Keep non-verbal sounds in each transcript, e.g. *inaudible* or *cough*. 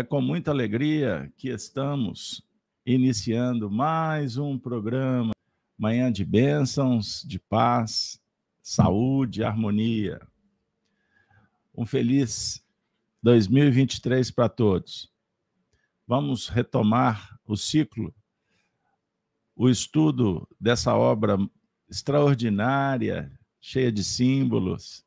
É com muita alegria que estamos iniciando mais um programa Manhã de Bênçãos, de Paz, Saúde, Harmonia. Um feliz 2023 para todos. Vamos retomar o ciclo, o estudo dessa obra extraordinária, cheia de símbolos,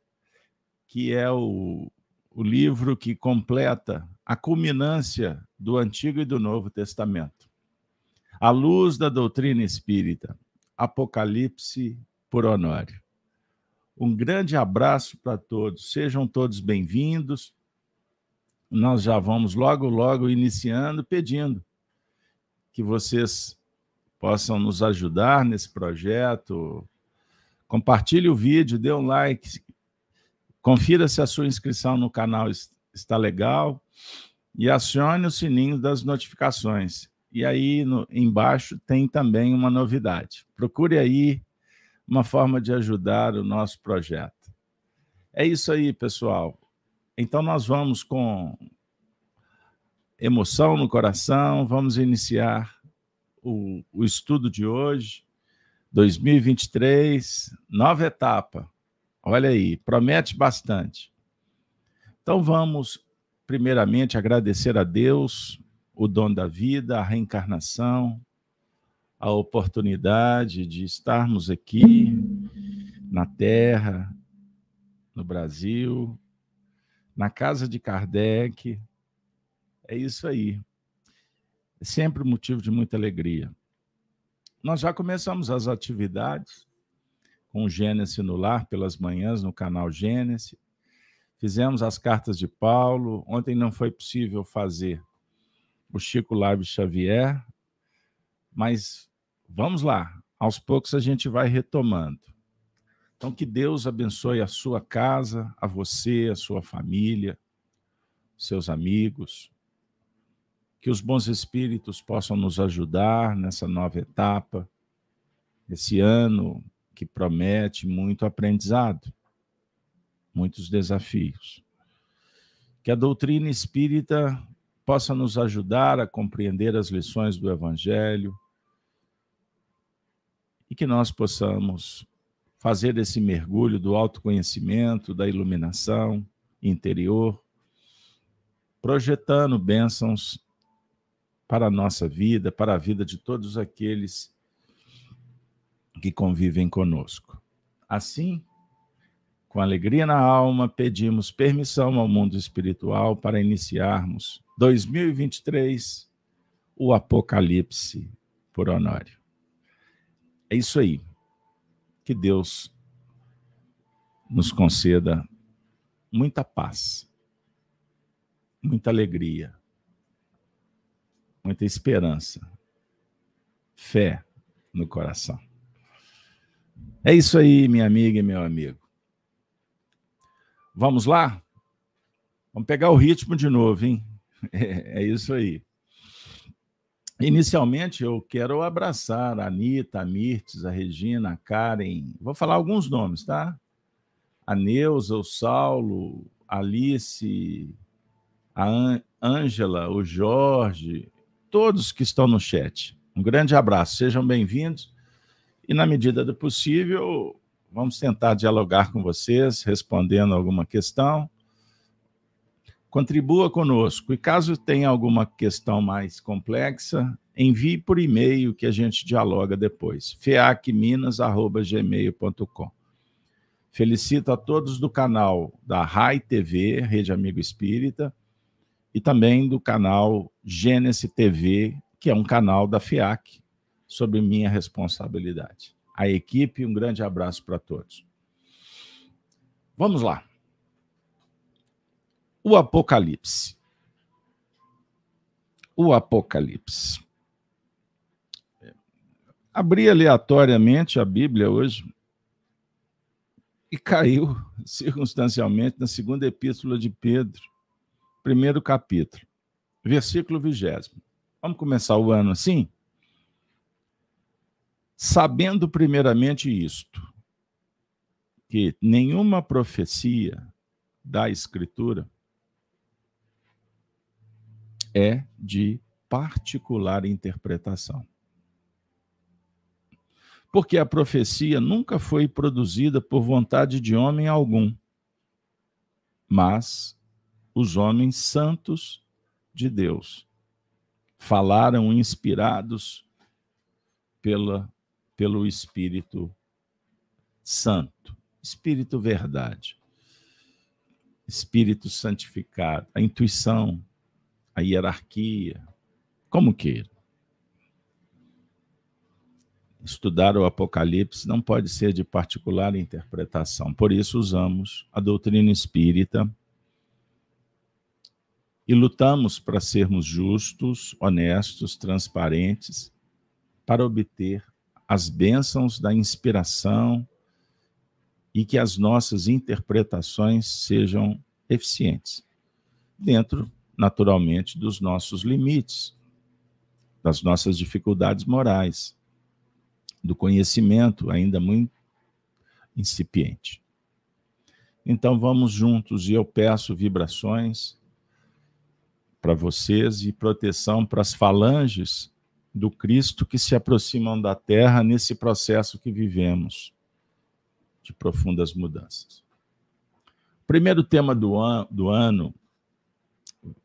que é o, o livro que completa a culminância do Antigo e do Novo Testamento. A luz da doutrina espírita, Apocalipse por Honório. Um grande abraço para todos, sejam todos bem-vindos. Nós já vamos logo, logo iniciando, pedindo que vocês possam nos ajudar nesse projeto. Compartilhe o vídeo, dê um like, confira se a sua inscrição no canal está legal e acione o sininho das notificações. E aí no, embaixo tem também uma novidade. Procure aí uma forma de ajudar o nosso projeto. É isso aí, pessoal. Então nós vamos com emoção no coração, vamos iniciar o, o estudo de hoje, 2023, nova etapa. Olha aí, promete bastante. Então vamos, primeiramente, agradecer a Deus o dom da vida, a reencarnação, a oportunidade de estarmos aqui na Terra, no Brasil, na casa de Kardec. É isso aí. É sempre motivo de muita alegria. Nós já começamos as atividades com Gênesis no Lar pelas manhãs no canal Gênesis. Fizemos as cartas de Paulo. Ontem não foi possível fazer o Chico Live Xavier, mas vamos lá. Aos poucos a gente vai retomando. Então, que Deus abençoe a sua casa, a você, a sua família, seus amigos. Que os bons espíritos possam nos ajudar nessa nova etapa, esse ano que promete muito aprendizado muitos desafios. Que a doutrina espírita possa nos ajudar a compreender as lições do Evangelho e que nós possamos fazer esse mergulho do autoconhecimento, da iluminação interior, projetando bênçãos para a nossa vida, para a vida de todos aqueles que convivem conosco. Assim, com alegria na alma, pedimos permissão ao mundo espiritual para iniciarmos 2023, o Apocalipse por Honório. É isso aí. Que Deus nos conceda muita paz, muita alegria, muita esperança, fé no coração. É isso aí, minha amiga e meu amigo. Vamos lá? Vamos pegar o ritmo de novo, hein? *laughs* É, é isso aí. Inicialmente, eu quero abraçar a Anitta, a Mirtes, a Regina, a Karen. Vou falar alguns nomes, tá? A Neuza, o Saulo, a Alice, a Ângela, o Jorge, todos que estão no chat. Um grande abraço, sejam bem-vindos. E, na medida do possível, Vamos tentar dialogar com vocês, respondendo alguma questão. Contribua conosco. E caso tenha alguma questão mais complexa, envie por e-mail que a gente dialoga depois. feacminas.gmail.com Felicito a todos do canal da RAI TV, Rede Amigo Espírita, e também do canal Gênesis TV, que é um canal da FIAC, sob minha responsabilidade a equipe. Um grande abraço para todos. Vamos lá. O Apocalipse. O Apocalipse. Abri aleatoriamente a Bíblia hoje e caiu *laughs* circunstancialmente na segunda epístola de Pedro, primeiro capítulo, versículo vigésimo. Vamos começar o ano assim? Sabendo primeiramente isto, que nenhuma profecia da Escritura é de particular interpretação. Porque a profecia nunca foi produzida por vontade de homem algum, mas os homens santos de Deus falaram inspirados pela, pelo Espírito Santo, Espírito Verdade, Espírito Santificado, a intuição, a hierarquia, como queira. Estudar o Apocalipse não pode ser de particular interpretação, por isso usamos a doutrina espírita e lutamos para sermos justos, honestos, transparentes, para obter as bênçãos da inspiração e que as nossas interpretações sejam eficientes, dentro, naturalmente, dos nossos limites, das nossas dificuldades morais, do conhecimento ainda muito incipiente. Então vamos juntos e eu peço vibrações para vocês e proteção para as falanges do Cristo que se aproximam da terra nesse processo que vivemos de profundas mudanças. Primeiro tema do, an do ano: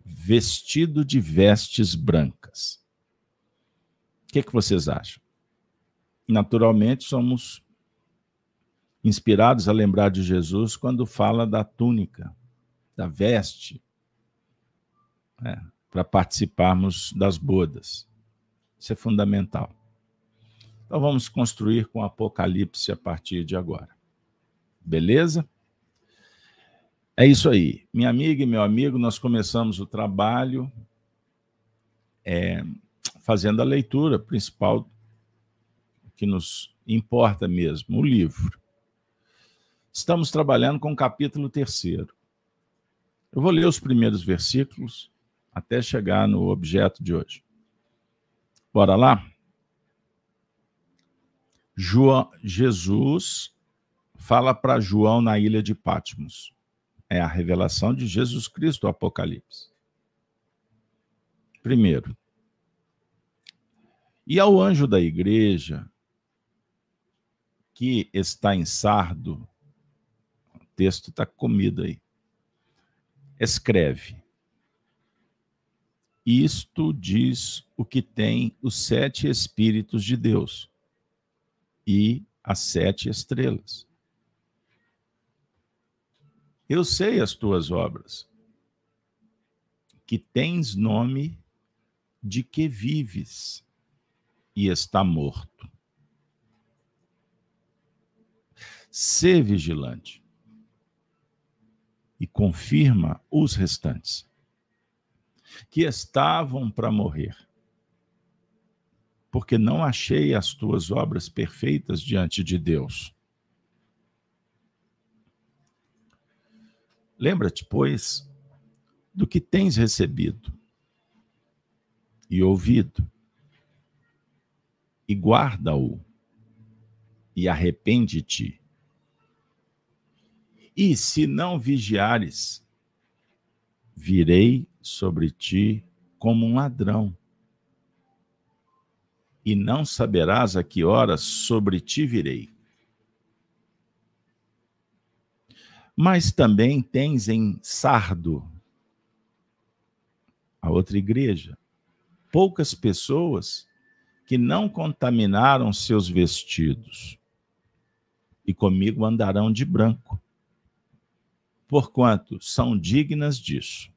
vestido de vestes brancas. O que, que vocês acham? Naturalmente, somos inspirados a lembrar de Jesus quando fala da túnica, da veste, né, para participarmos das bodas. Isso é fundamental. Então vamos construir com Apocalipse a partir de agora. Beleza? É isso aí. Minha amiga e meu amigo, nós começamos o trabalho é, fazendo a leitura principal que nos importa mesmo, o livro. Estamos trabalhando com o capítulo terceiro. Eu vou ler os primeiros versículos até chegar no objeto de hoje. Bora lá? João, Jesus fala para João na ilha de Patmos. É a revelação de Jesus Cristo, o Apocalipse. Primeiro. E ao anjo da igreja que está em Sardo, o texto está comido aí, escreve: Isto diz o que tem os sete Espíritos de Deus e as sete estrelas. Eu sei as tuas obras, que tens nome de que vives e está morto. Sê vigilante e confirma os restantes que estavam para morrer, porque não achei as tuas obras perfeitas diante de Deus. Lembra-te, pois, do que tens recebido e ouvido, e guarda-o, e arrepende-te. E se não vigiares, virei sobre ti como um ladrão, e não saberás a que horas sobre ti virei. Mas também tens em Sardo, a outra igreja, poucas pessoas que não contaminaram seus vestidos, e comigo andarão de branco, porquanto são dignas disso.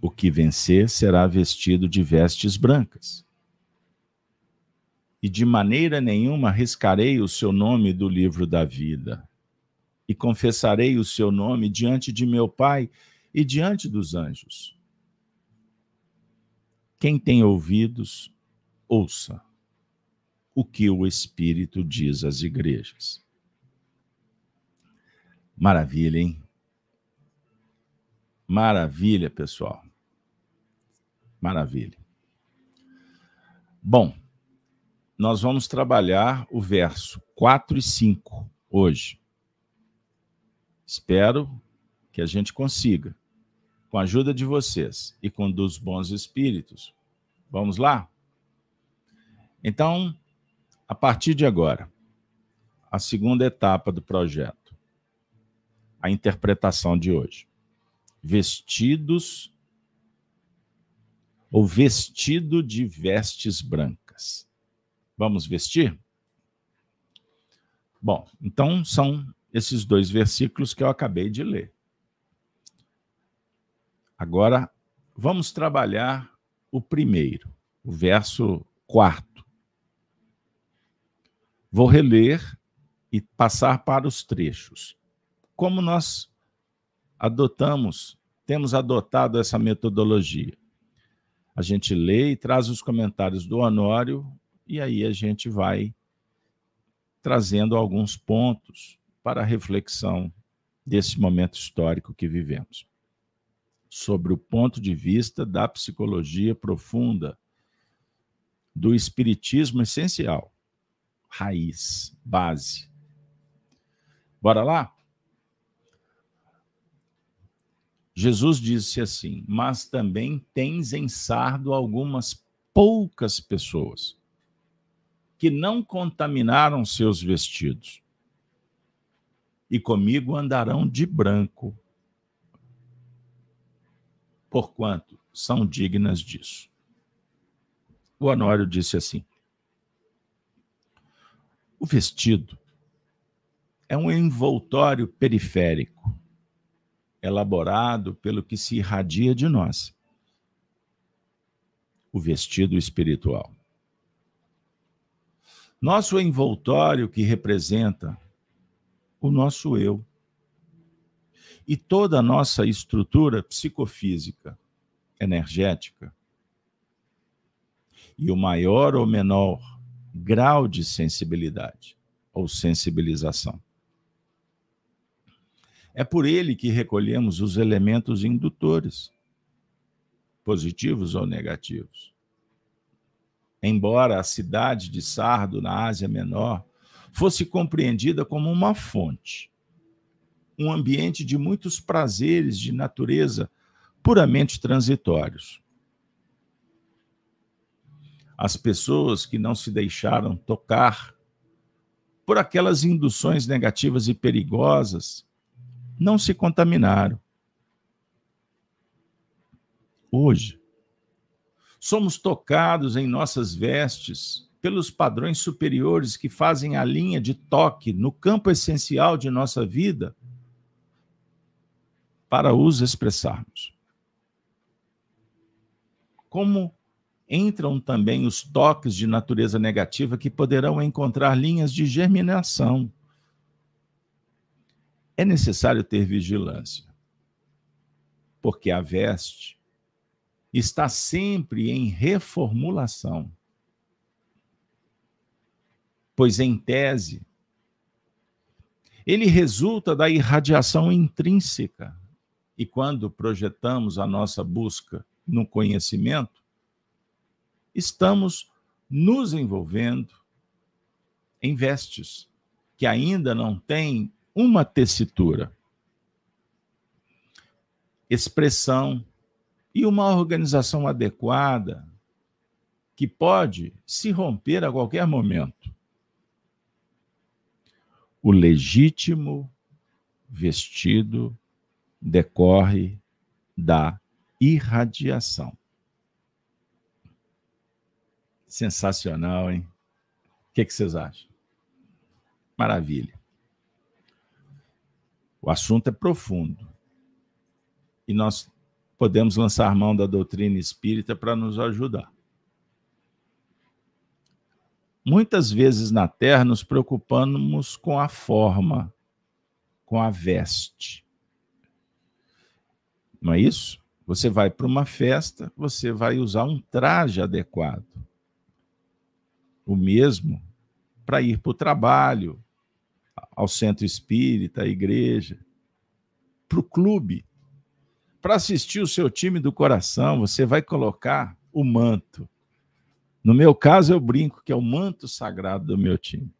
O que vencer será vestido de vestes brancas e de maneira nenhuma arriscarei o seu nome do livro da vida. E confessarei o seu nome diante de meu Pai e diante dos anjos. Quem tem ouvidos, ouça o que o Espírito diz às igrejas. Maravilha, hein? Maravilha, pessoal. Maravilha. Bom, nós vamos trabalhar o verso 4 e 5 hoje. Espero que a gente consiga. com a ajuda de vocês e com dos bons espíritos. Vamos lá? Então, a partir de agora, a segunda etapa do projeto, a interpretação de hoje. Vestidos ou vestido de vestes brancas. Vamos vestir? Bom, então são esses dois versículos que eu acabei de ler. Agora, vamos trabalhar o primeiro, o verso quarto. Vou reler e passar para os trechos. Como nós adotamos, temos adotado essa metodologia. A gente lê e traz os comentários do Honório, e aí a gente vai trazendo alguns pontos para a reflexão desse momento histórico que vivemos. Sobre o ponto de vista da psicologia profunda, do espiritismo essencial, raiz, base. Bora lá? Jesus disse assim: Mas também tens em sardo algumas poucas pessoas que não contaminaram seus vestidos e comigo andarão de branco, porquanto são dignas disso. O Honório disse assim: O vestido é um envoltório periférico elaborado pelo que se irradia de nós. O vestido espiritual. Nosso envoltório que representa o nosso eu. E toda a nossa estrutura psicofísica, energética, e o maior ou menor grau de sensibilidade ou sensibilização. É por ele que recolhemos os elementos indutores, positivos ou negativos. Embora a cidade de Sardo, na Ásia Menor, fosse compreendida como uma fonte, um ambiente de muitos prazeres de natureza puramente transitórios. As pessoas que não se deixaram tocar por aquelas induções negativas e perigosas não se contaminaram. Hoje, somos tocados em nossas vestes pelos padrões superiores que fazem a linha de toque no campo essencial de nossa vida para os expressarmos. Como entram também os toques de natureza negativa que poderão encontrar linhas de germinação é necessário ter vigilância, porque a veste está sempre em reformulação. Pois, em tese, ele resulta da irradiação intrínseca. E quando projetamos a nossa busca no conhecimento, estamos nos envolvendo em vestes que ainda não têm uma tessitura, expressão e uma organização adequada que pode se romper a qualquer momento. O legítimo vestido decorre da irradiação. Sensacional, hein? O que, que vocês acham? Maravilha. O assunto é profundo. E nós podemos lançar mão da doutrina espírita para nos ajudar. Muitas vezes na Terra nos preocupamos com a forma, com a veste. Não é isso? Você vai para uma festa, você vai usar um traje adequado. O mesmo para ir para o trabalho, ao centro espírita, à igreja, para o clube. Para assistir o seu time do coração, você vai colocar o manto. No meu caso, eu brinco que é o manto sagrado do meu time.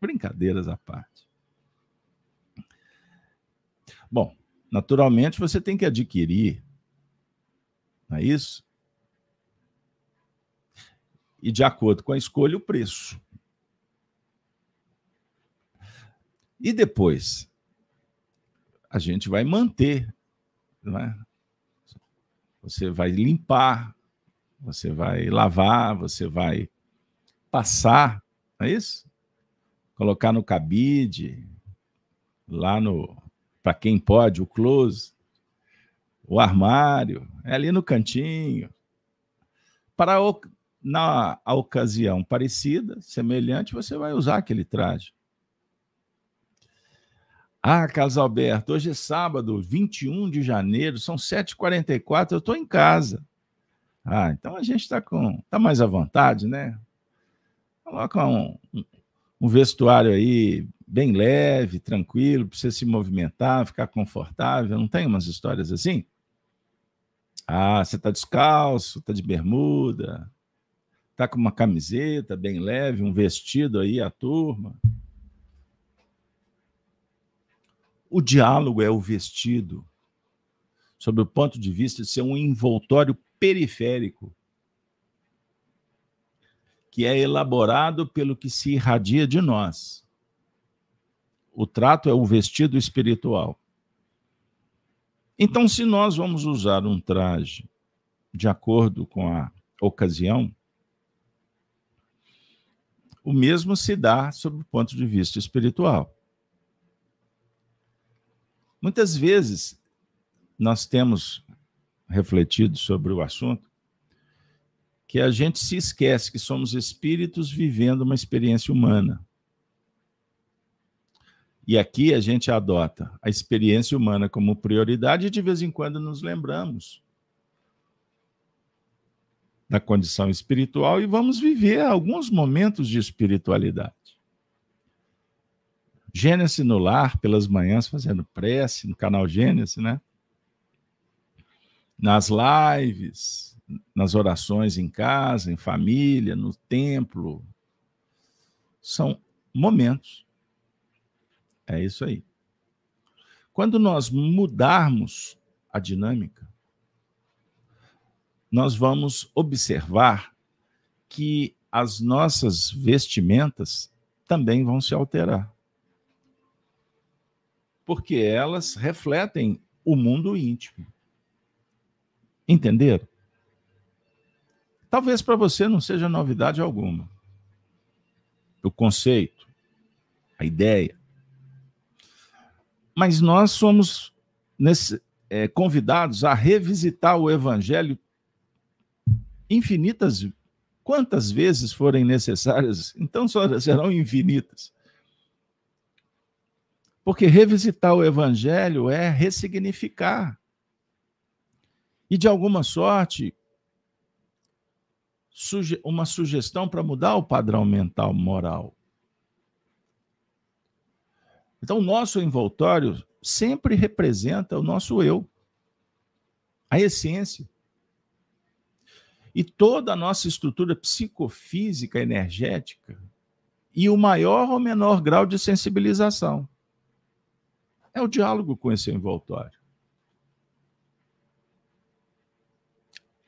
Brincadeiras à parte. Bom, naturalmente você tem que adquirir Não é isso? E de acordo com a escolha, o preço. E depois, a gente vai manter, não é? Você vai limpar, você vai lavar, você vai passar, não é isso? Colocar no cabide, lá no, para quem pode, o close, o armário, é ali no cantinho. Para o, na ocasião parecida, semelhante, você vai usar aquele traje. Ah, Carlos Alberto, hoje é sábado, 21 de janeiro, são 7h44, eu estou em casa. Ah, então a gente está com. Está mais à vontade, né? Coloca um, um vestuário aí bem leve, tranquilo, para você se movimentar, ficar confortável. Não tem umas histórias assim? Ah, você está descalço, está de bermuda, está com uma camiseta bem leve, um vestido aí, a turma. O diálogo é o vestido, sob o ponto de vista de ser um envoltório periférico, que é elaborado pelo que se irradia de nós. O trato é o vestido espiritual. Então, se nós vamos usar um traje de acordo com a ocasião, o mesmo se dá sob o ponto de vista espiritual. Muitas vezes nós temos refletido sobre o assunto que a gente se esquece que somos espíritos vivendo uma experiência humana. E aqui a gente adota a experiência humana como prioridade e de vez em quando nos lembramos da condição espiritual e vamos viver alguns momentos de espiritualidade. Gênesis no lar, pelas manhãs, fazendo prece no canal Gênesis, né? Nas lives, nas orações em casa, em família, no templo. São momentos. É isso aí. Quando nós mudarmos a dinâmica, nós vamos observar que as nossas vestimentas também vão se alterar porque elas refletem o mundo íntimo. Entenderam? Talvez para você não seja novidade alguma. O conceito, a ideia. Mas nós somos nesse, é, convidados a revisitar o Evangelho infinitas, quantas vezes forem necessárias, então serão infinitas. Porque revisitar o evangelho é ressignificar. E de alguma sorte, uma sugestão para mudar o padrão mental moral. Então, o nosso envoltório sempre representa o nosso eu, a essência. E toda a nossa estrutura psicofísica, energética, e o maior ou menor grau de sensibilização. É o diálogo com esse envoltório.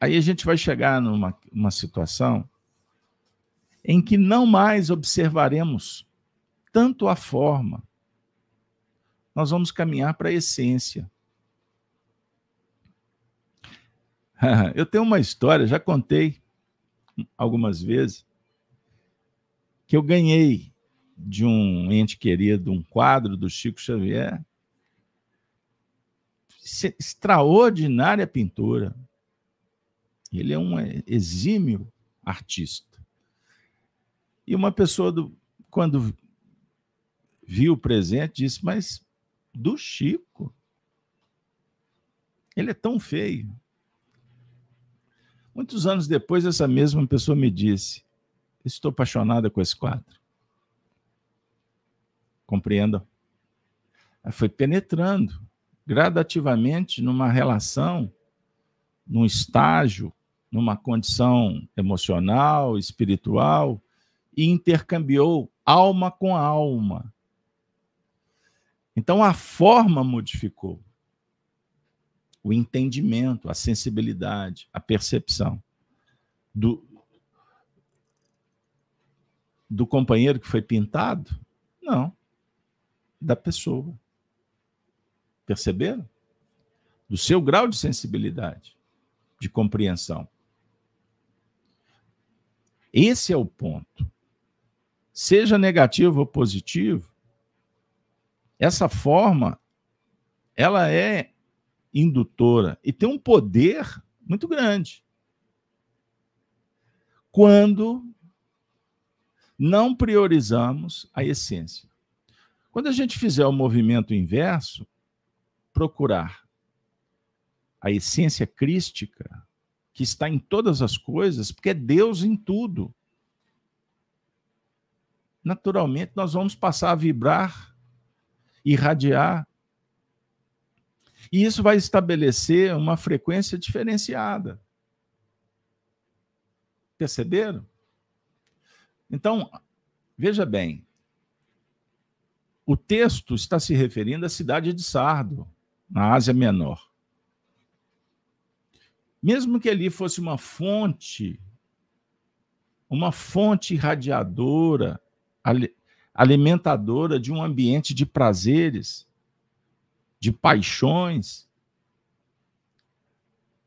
Aí a gente vai chegar numa uma situação em que não mais observaremos tanto a forma, nós vamos caminhar para a essência. *laughs* Eu tenho uma história, já contei algumas vezes, que eu ganhei de um ente querido um quadro do Chico Xavier extraordinária pintura. Ele é um exímio artista. E uma pessoa, do, quando viu o presente, disse: Mas do Chico? Ele é tão feio. Muitos anos depois, essa mesma pessoa me disse: Estou apaixonada com esse quadro. Compreenda? Foi penetrando gradativamente numa relação, num estágio, numa condição emocional, espiritual, e intercambiou alma com alma. Então a forma modificou. o entendimento, a sensibilidade, a percepção do, do companheiro que foi pintado? Não. Da pessoa. Perceberam? Do seu grau de sensibilidade, de compreensão. Esse é o ponto. Seja negativo ou positivo, essa forma ela é indutora e tem um poder muito grande. Quando não priorizamos a essência. Quando a gente fizer o movimento inverso, procurar a essência crística, que está em todas as coisas, porque é Deus em tudo. Naturalmente, nós vamos passar a vibrar, irradiar. E isso vai estabelecer uma frequência diferenciada. Perceberam? Então, veja bem, o texto está se referindo à cidade de Sardo, na Ásia Menor. Mesmo que ali fosse uma fonte, uma fonte irradiadora, alimentadora de um ambiente de prazeres, de paixões,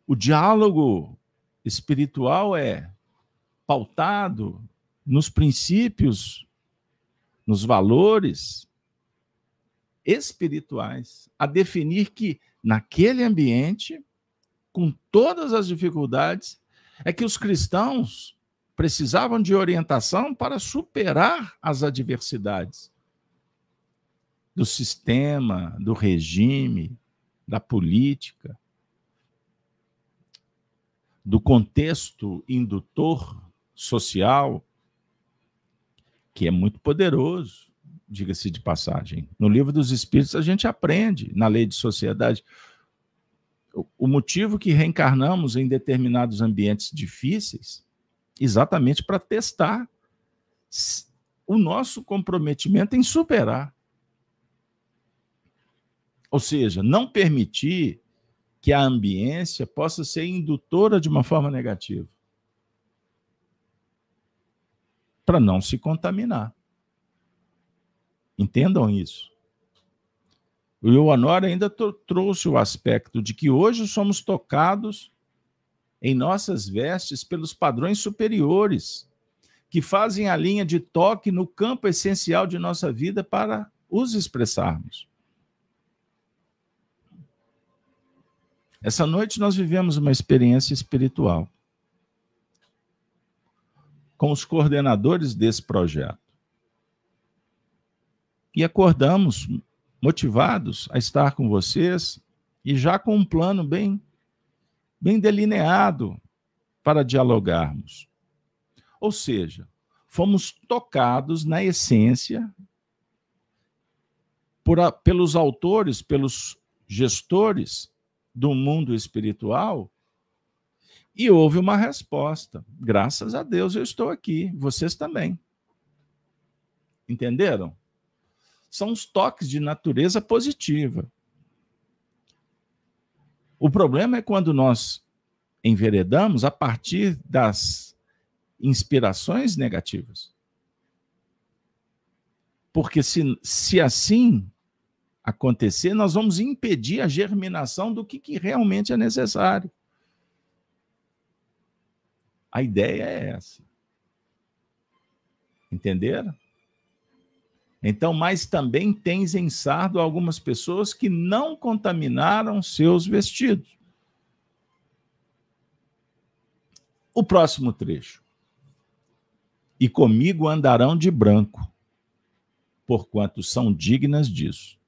o diálogo espiritual é pautado nos princípios, nos valores espirituais, a definir que naquele ambiente, com todas as dificuldades, é que os cristãos precisavam de orientação para superar as adversidades do sistema, do regime, da política, do contexto indutor social, que é muito poderoso, diga-se de passagem. No livro dos Espíritos, a gente aprende, na lei de sociedade, o motivo que reencarnamos em determinados ambientes difíceis, exatamente para testar o nosso comprometimento em superar. Ou seja, não permitir que a ambiência possa ser indutora de uma forma negativa. Para não se contaminar. Entendam isso. O Ioanor ainda trouxe o aspecto de que hoje somos tocados em nossas vestes pelos padrões superiores, que fazem a linha de toque no campo essencial de nossa vida para os expressarmos. Essa noite nós vivemos uma experiência espiritual com os coordenadores desse projeto e acordamos motivados a estar com vocês e já com um plano bem bem delineado para dialogarmos. Ou seja, fomos tocados na essência por a, pelos autores, pelos gestores do mundo espiritual e houve uma resposta. Graças a Deus eu estou aqui, vocês também. Entenderam? São os toques de natureza positiva. O problema é quando nós enveredamos a partir das inspirações negativas. Porque se, se assim acontecer, nós vamos impedir a germinação do que, que realmente é necessário. A ideia é essa. Entenderam? Então, mas também tens em Sardo algumas pessoas que não contaminaram seus vestidos. O próximo trecho. E comigo andarão de branco, porquanto são dignas disso.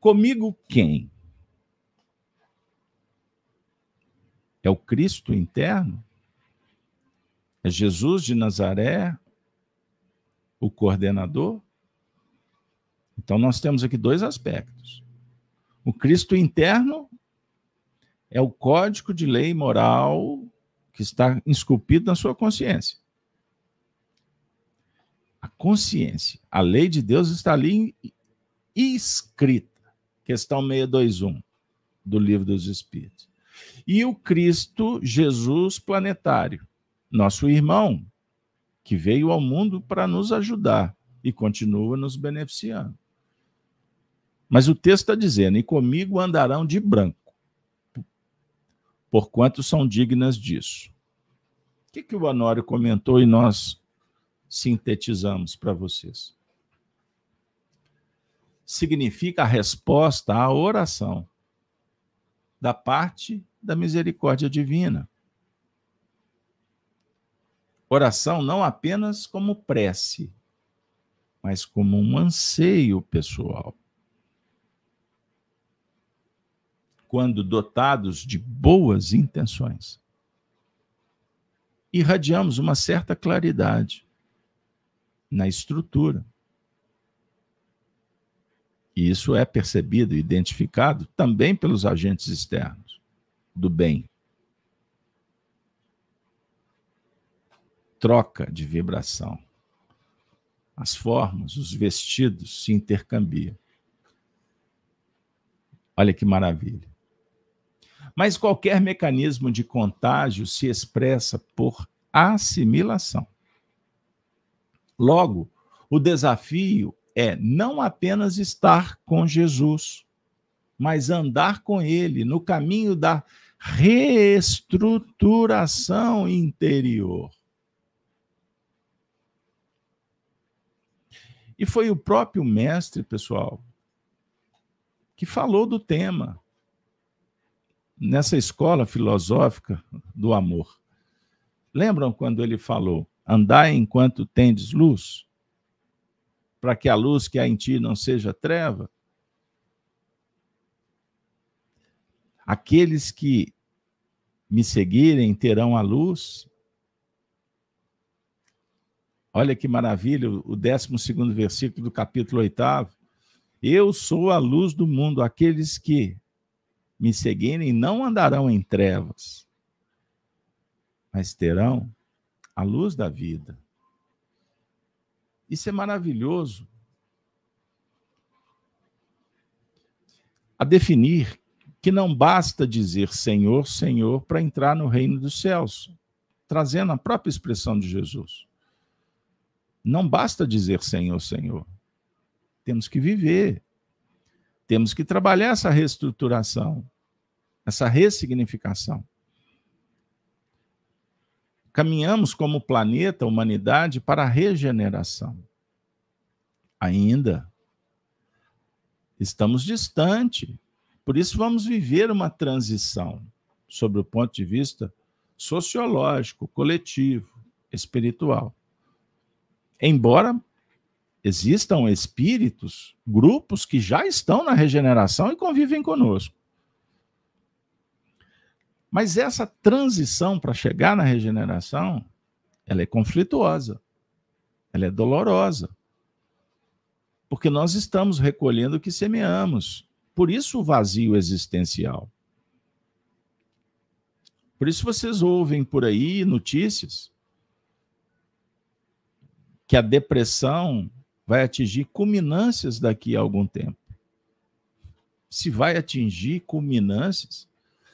Comigo quem? É o Cristo interno? É Jesus de Nazaré, o coordenador? Então, nós temos aqui dois aspectos. O Cristo interno é o código de lei moral que está esculpido na sua consciência. A consciência, a lei de Deus está ali escrita. Questão 621 do Livro dos Espíritos. E o Cristo Jesus planetário, nosso irmão, que veio ao mundo para nos ajudar e continua nos beneficiando. Mas o texto está dizendo: e comigo andarão de branco, porquanto são dignas disso. O que, que o Honório comentou e nós sintetizamos para vocês? Significa a resposta à oração da parte da misericórdia divina. Oração não apenas como prece, mas como um anseio pessoal. Quando dotados de boas intenções, irradiamos uma certa claridade na estrutura. E isso é percebido e identificado também pelos agentes externos do bem. Troca de vibração. As formas, os vestidos se intercambiam. Olha que maravilha. Mas qualquer mecanismo de contágio se expressa por assimilação. Logo, o desafio é não apenas estar com Jesus, mas andar com Ele no caminho da reestruturação interior. E foi o próprio mestre, pessoal, que falou do tema nessa escola filosófica do amor. Lembram quando ele falou: andai enquanto tendes luz? para que a luz que há em ti não seja treva? Aqueles que me seguirem terão a luz. Olha que maravilha, o 12 versículo do capítulo 8. Eu sou a luz do mundo, aqueles que me seguirem não andarão em trevas, mas terão a luz da vida. Isso é maravilhoso. A definir que não basta dizer Senhor, Senhor para entrar no reino dos céus, trazendo a própria expressão de Jesus. Não basta dizer Senhor, Senhor. Temos que viver. Temos que trabalhar essa reestruturação, essa ressignificação caminhamos como planeta, humanidade, para a regeneração. Ainda estamos distante. Por isso, vamos viver uma transição, sobre o ponto de vista sociológico, coletivo, espiritual. Embora existam espíritos, grupos que já estão na regeneração e convivem conosco. Mas essa transição para chegar na regeneração, ela é conflituosa, ela é dolorosa. Porque nós estamos recolhendo o que semeamos. Por isso o vazio existencial. Por isso vocês ouvem por aí notícias que a depressão vai atingir culminâncias daqui a algum tempo. Se vai atingir culminâncias,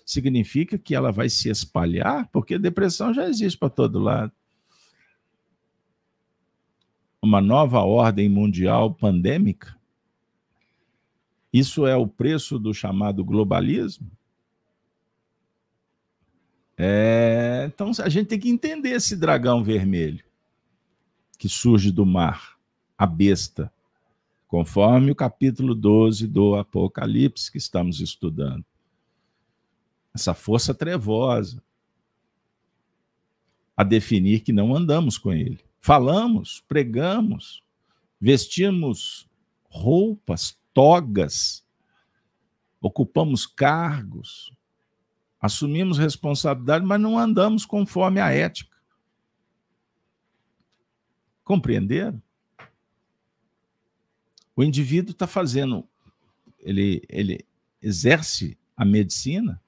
significa que ela vai se espalhar, porque depressão já existe para todo lado. Uma nova ordem mundial pandêmica. Isso é o preço do chamado globalismo? É, então a gente tem que entender esse dragão vermelho que surge do mar, a besta, conforme o capítulo 12 do Apocalipse que estamos estudando essa força trevosa, a definir que não andamos com ele. Falamos, pregamos, vestimos roupas, togas, ocupamos cargos, assumimos responsabilidade, mas não andamos conforme a ética. Compreenderam? O indivíduo está fazendo, ele, ele exerce a medicina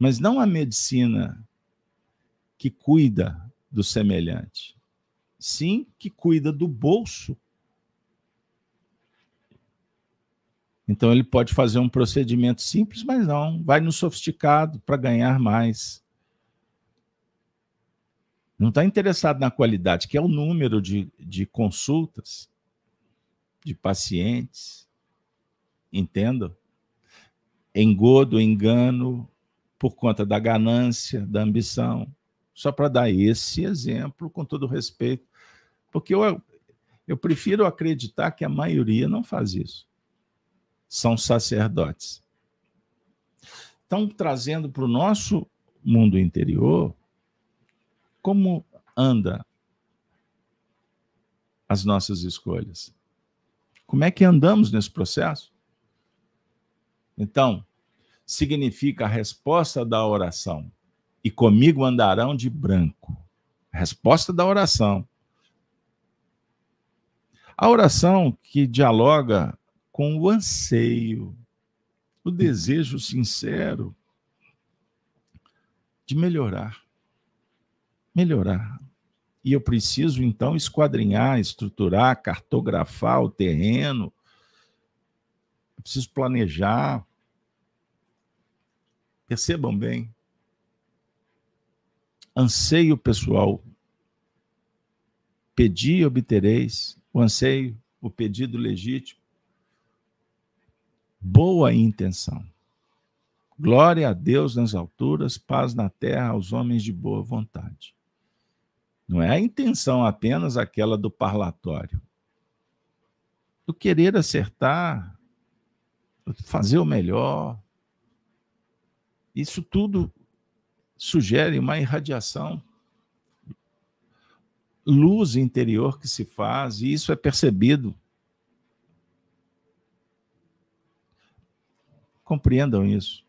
mas não a medicina que cuida do semelhante, sim que cuida do bolso. Então ele pode fazer um procedimento simples, mas não, vai no sofisticado para ganhar mais. Não está interessado na qualidade, que é o número de, de consultas, de pacientes. Entendo? Engodo, engano, por conta da ganância, da ambição. Só para dar esse exemplo, com todo respeito, porque eu, eu prefiro acreditar que a maioria não faz isso são sacerdotes. Estão trazendo para o nosso mundo interior como anda as nossas escolhas. Como é que andamos nesse processo? Então, significa a resposta da oração. E comigo andarão de branco. Resposta da oração. A oração que dialoga com o anseio, o desejo sincero de melhorar. Melhorar. E eu preciso, então, esquadrinhar, estruturar, cartografar o terreno. Eu preciso planejar. Percebam bem. Anseio pessoal. Pedi e obtereis. O anseio, o pedido legítimo boa intenção. Glória a Deus nas alturas, paz na terra aos homens de boa vontade. Não é a intenção apenas aquela do parlatório. Do querer acertar, fazer o melhor. Isso tudo sugere uma irradiação, luz interior que se faz, e isso é percebido Compreendam isso.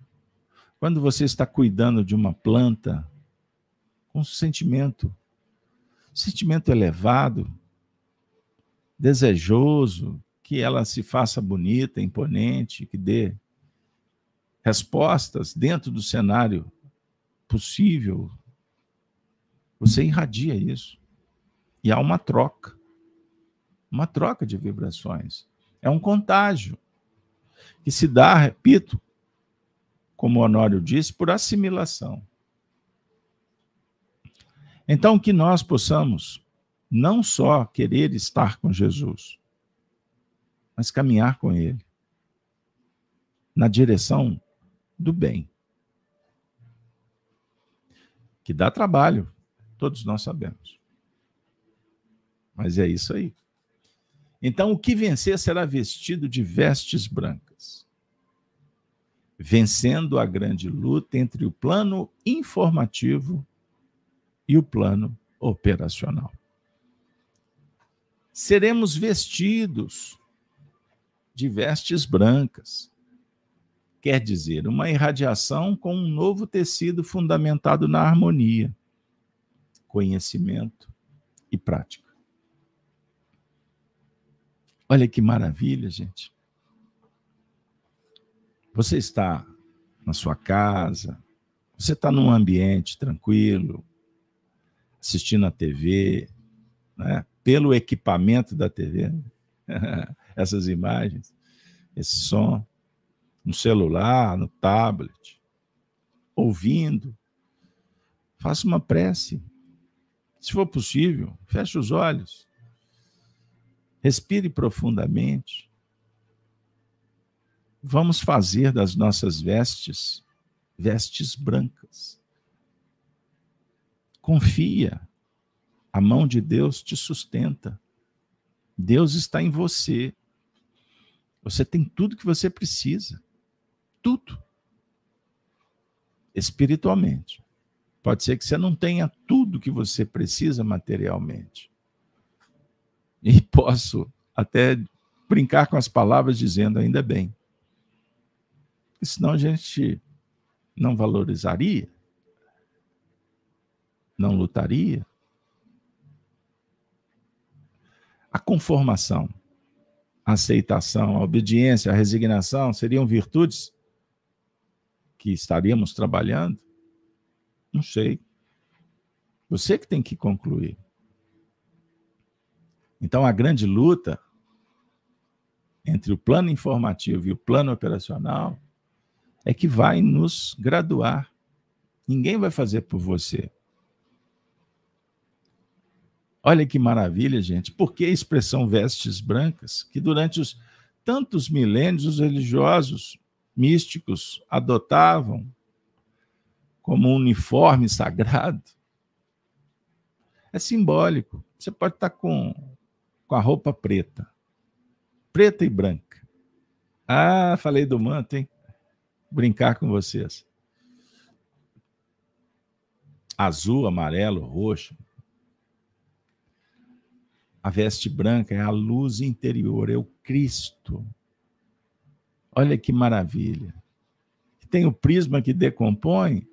Quando você está cuidando de uma planta, com sentimento, sentimento elevado, desejoso, que ela se faça bonita, imponente, que dê respostas dentro do cenário possível, você irradia isso. E há uma troca. Uma troca de vibrações. É um contágio que se dá, repito, como Honório disse, por assimilação. Então, que nós possamos não só querer estar com Jesus, mas caminhar com Ele na direção do bem. Que dá trabalho, todos nós sabemos. Mas é isso aí. Então, o que vencer será vestido de vestes brancas, vencendo a grande luta entre o plano informativo e o plano operacional. Seremos vestidos de vestes brancas, quer dizer, uma irradiação com um novo tecido fundamentado na harmonia, conhecimento e prática. Olha que maravilha, gente. Você está na sua casa, você está num ambiente tranquilo, assistindo a TV, né? pelo equipamento da TV, *laughs* essas imagens, esse som, no celular, no tablet, ouvindo. Faça uma prece. Se for possível, feche os olhos. Respire profundamente. Vamos fazer das nossas vestes vestes brancas. Confia. A mão de Deus te sustenta. Deus está em você. Você tem tudo que você precisa. Tudo. Espiritualmente. Pode ser que você não tenha tudo que você precisa materialmente. E *laughs* posso até brincar com as palavras dizendo ainda bem. Senão a gente não valorizaria, não lutaria. A conformação, a aceitação, a obediência, a resignação seriam virtudes que estaríamos trabalhando? Não sei. Você que tem que concluir. Então, a grande luta entre o plano informativo e o plano operacional é que vai nos graduar. Ninguém vai fazer por você. Olha que maravilha, gente. Por que a expressão vestes brancas? Que durante os tantos milênios os religiosos místicos adotavam como um uniforme sagrado. É simbólico. Você pode estar com, com a roupa preta, preta e branca. Ah, falei do manto, hein? Brincar com vocês. Azul, amarelo, roxo. A veste branca é a luz interior, é o Cristo. Olha que maravilha. Tem o prisma que decompõe,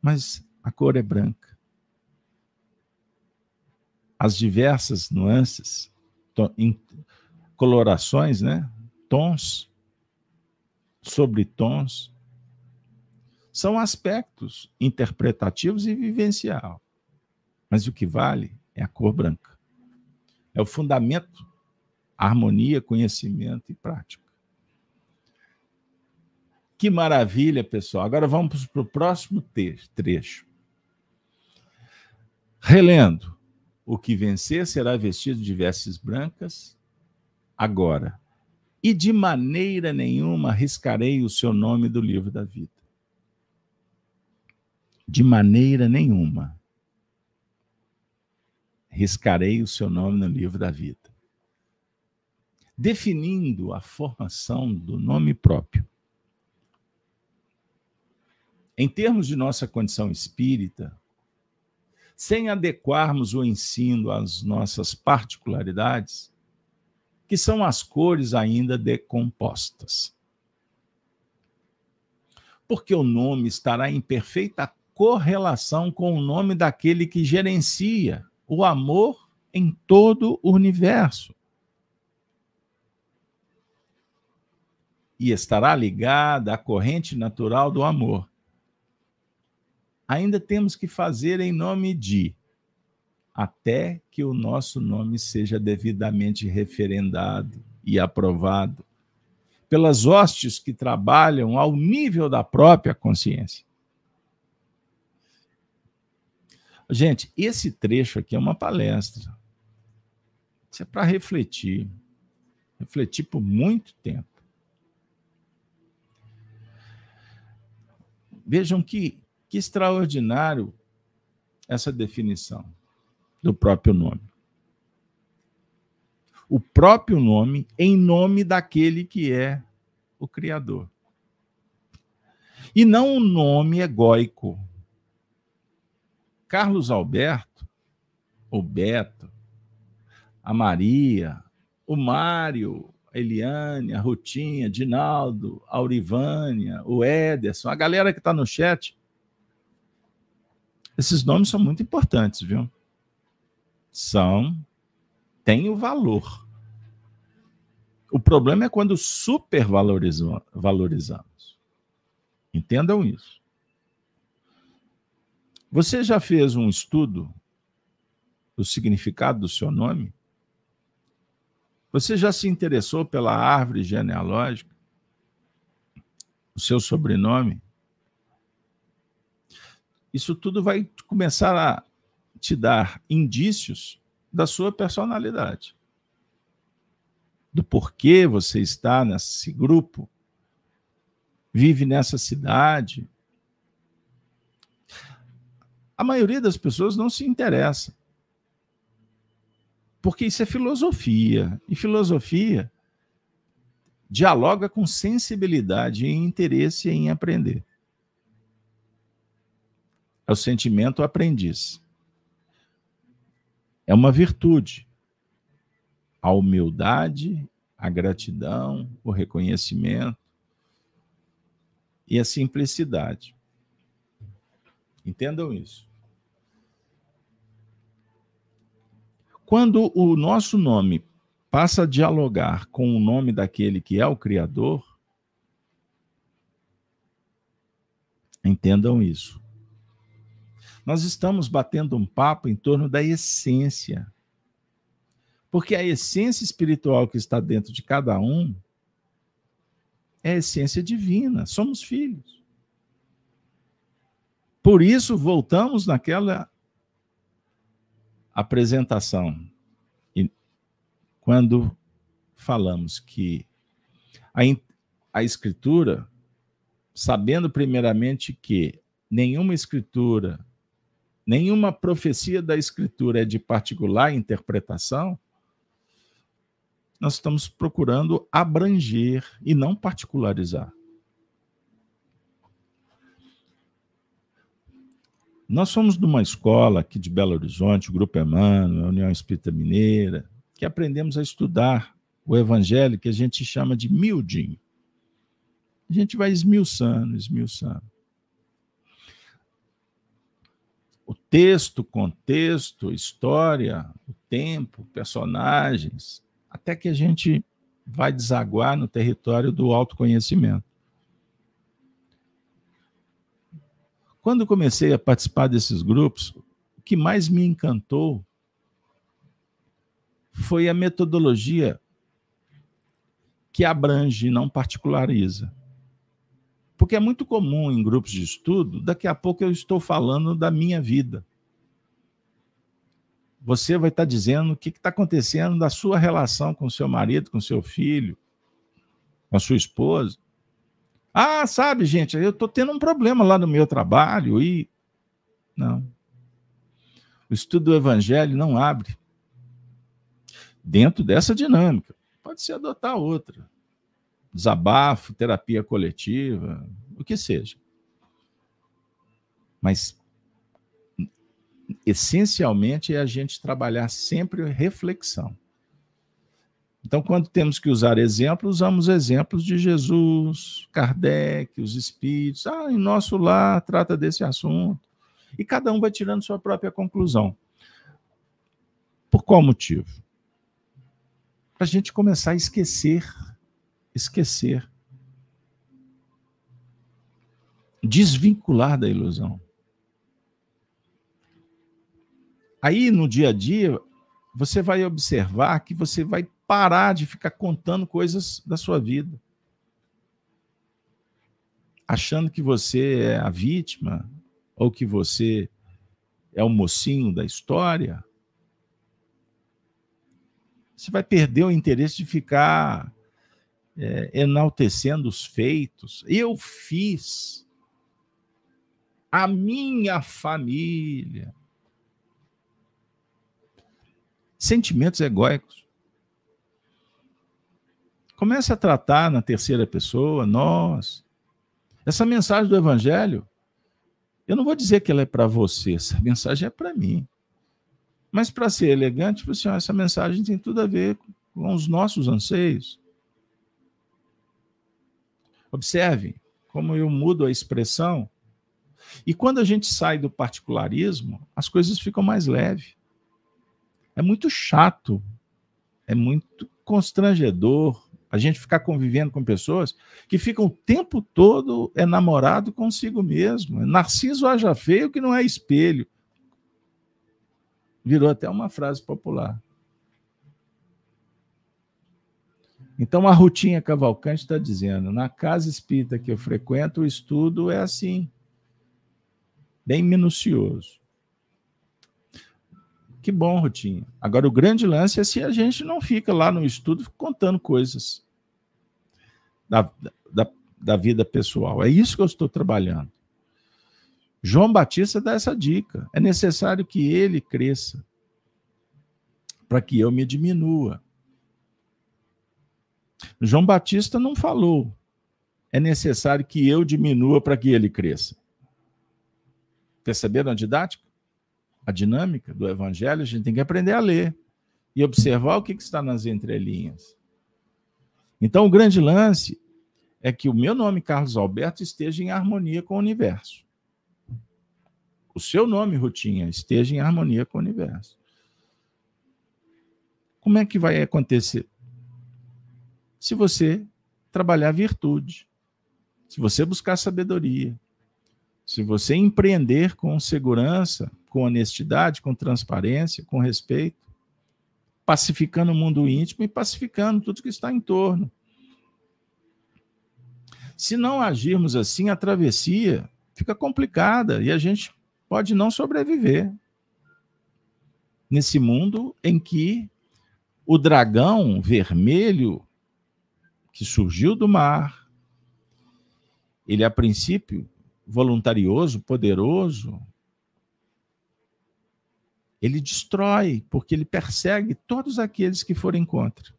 mas a cor é branca. As diversas nuances, colorações, né? Tons, sobretons, são aspectos interpretativos e vivencial. Mas o que vale é a cor branca. É o fundamento, harmonia, conhecimento e prática. Que maravilha, pessoal. Agora vamos para o próximo trecho. Relendo: O que vencer será vestido de vestes brancas agora, e de maneira nenhuma riscarei o seu nome do livro da vida. De maneira nenhuma riscarei o seu nome no livro da vida. Definindo a formação do nome próprio em termos de nossa condição espírita, sem adequarmos o ensino às nossas particularidades, que são as cores ainda decompostas. Porque o nome estará em perfeita correlação com o nome daquele que gerencia o amor em todo o universo. E estará ligada à corrente natural do amor ainda temos que fazer em nome de, até que o nosso nome seja devidamente referendado e aprovado pelas hostes que trabalham ao nível da própria consciência. Gente, esse trecho aqui é uma palestra. Isso é para refletir. Refletir por muito tempo. Vejam que que extraordinário essa definição do próprio nome. O próprio nome em nome daquele que é o Criador. E não o nome egóico. Carlos Alberto, o Beto, a Maria, o Mário, a Eliane, a Rutinha, Dinaldo, a Aurivânia, o Ederson, a galera que está no chat, esses nomes são muito importantes, viu? São, têm o valor. O problema é quando supervalorizamos. Entendam isso. Você já fez um estudo do significado do seu nome? Você já se interessou pela árvore genealógica? O seu sobrenome? Isso tudo vai começar a te dar indícios da sua personalidade. Do porquê você está nesse grupo, vive nessa cidade. A maioria das pessoas não se interessa. Porque isso é filosofia. E filosofia dialoga com sensibilidade e interesse em aprender é o sentimento aprendiz. É uma virtude. A humildade, a gratidão, o reconhecimento e a simplicidade. Entendam isso. Quando o nosso nome passa a dialogar com o nome daquele que é o Criador, entendam isso. Nós estamos batendo um papo em torno da essência. Porque a essência espiritual que está dentro de cada um é a essência divina. Somos filhos. Por isso, voltamos naquela apresentação. E quando falamos que a, a Escritura, sabendo primeiramente que nenhuma Escritura, nenhuma profecia da Escritura é de particular interpretação, nós estamos procurando abranger e não particularizar. Nós somos de uma escola aqui de Belo Horizonte, o Grupo Emmanuel, a União Espírita Mineira, que aprendemos a estudar o Evangelho, que a gente chama de miudinho. A gente vai esmiuçando, esmiuçando. O texto, contexto, história, o tempo, personagens, até que a gente vai desaguar no território do autoconhecimento. Quando comecei a participar desses grupos, o que mais me encantou foi a metodologia que abrange e não particulariza. Porque é muito comum em grupos de estudo, daqui a pouco eu estou falando da minha vida. Você vai estar dizendo o que está acontecendo da sua relação com seu marido, com seu filho, com a sua esposa. Ah, sabe, gente, eu estou tendo um problema lá no meu trabalho e. Não. O estudo do evangelho não abre. Dentro dessa dinâmica. Pode-se adotar outra. Desabafo, terapia coletiva, o que seja. Mas, essencialmente, é a gente trabalhar sempre reflexão. Então, quando temos que usar exemplos, usamos exemplos de Jesus, Kardec, os espíritos. Ah, em nosso lar trata desse assunto. E cada um vai tirando sua própria conclusão. Por qual motivo? Para a gente começar a esquecer, esquecer. Desvincular da ilusão. Aí, no dia a dia, você vai observar que você vai parar de ficar contando coisas da sua vida. Achando que você é a vítima ou que você é o mocinho da história. Você vai perder o interesse de ficar é, enaltecendo os feitos. Eu fiz. A minha família. Sentimentos egóicos. Comece a tratar na terceira pessoa, nós. Essa mensagem do Evangelho, eu não vou dizer que ela é para você, essa mensagem é para mim. Mas para ser elegante, você, assim, essa mensagem tem tudo a ver com os nossos anseios. Observe como eu mudo a expressão. E quando a gente sai do particularismo, as coisas ficam mais leves. É muito chato, é muito constrangedor, a gente ficar convivendo com pessoas que ficam o tempo todo enamorado consigo mesmo. Narciso haja feio que não é espelho. Virou até uma frase popular. Então a Rutinha Cavalcante está dizendo: na casa espírita que eu frequento, o estudo é assim, bem minucioso. Que bom, Rutinha. Agora, o grande lance é se a gente não fica lá no estudo contando coisas da, da, da vida pessoal. É isso que eu estou trabalhando. João Batista dá essa dica. É necessário que ele cresça para que eu me diminua. João Batista não falou. É necessário que eu diminua para que ele cresça. Perceberam a didática? A dinâmica do evangelho? A gente tem que aprender a ler e observar o que está nas entrelinhas. Então, o grande lance é que o meu nome, Carlos Alberto, esteja em harmonia com o universo. O seu nome, Rutinha, esteja em harmonia com o universo. Como é que vai acontecer? Se você trabalhar virtude, se você buscar sabedoria, se você empreender com segurança, com honestidade, com transparência, com respeito, pacificando o mundo íntimo e pacificando tudo que está em torno. Se não agirmos assim, a travessia fica complicada e a gente pode não sobreviver nesse mundo em que o dragão vermelho que surgiu do mar, ele a princípio voluntarioso, poderoso, ele destrói, porque ele persegue todos aqueles que forem contra.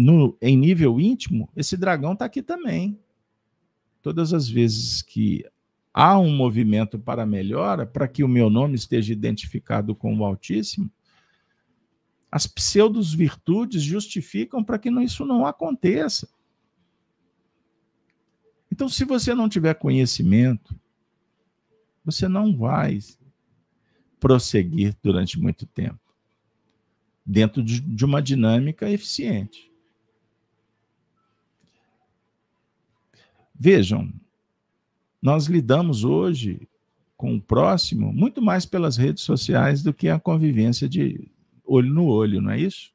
No, em nível íntimo, esse dragão está aqui também. Todas as vezes que há um movimento para melhora, para que o meu nome esteja identificado com o Altíssimo, as pseudos virtudes justificam para que isso não aconteça. Então, se você não tiver conhecimento, você não vai prosseguir durante muito tempo dentro de, de uma dinâmica eficiente. Vejam, nós lidamos hoje com o próximo muito mais pelas redes sociais do que a convivência de olho no olho, não é isso?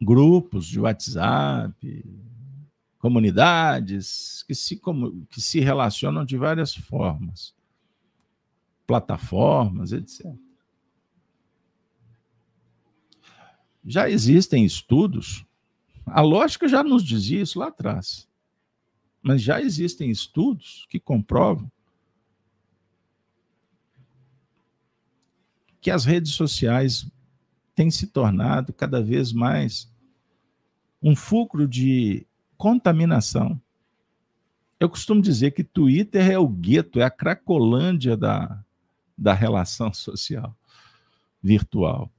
Grupos de WhatsApp, comunidades que se, que se relacionam de várias formas, plataformas, etc. Já existem estudos, a lógica já nos dizia isso lá atrás, mas já existem estudos que comprovam que as redes sociais têm se tornado cada vez mais um fulcro de contaminação. Eu costumo dizer que Twitter é o gueto, é a cracolândia da, da relação *laughs* social virtual.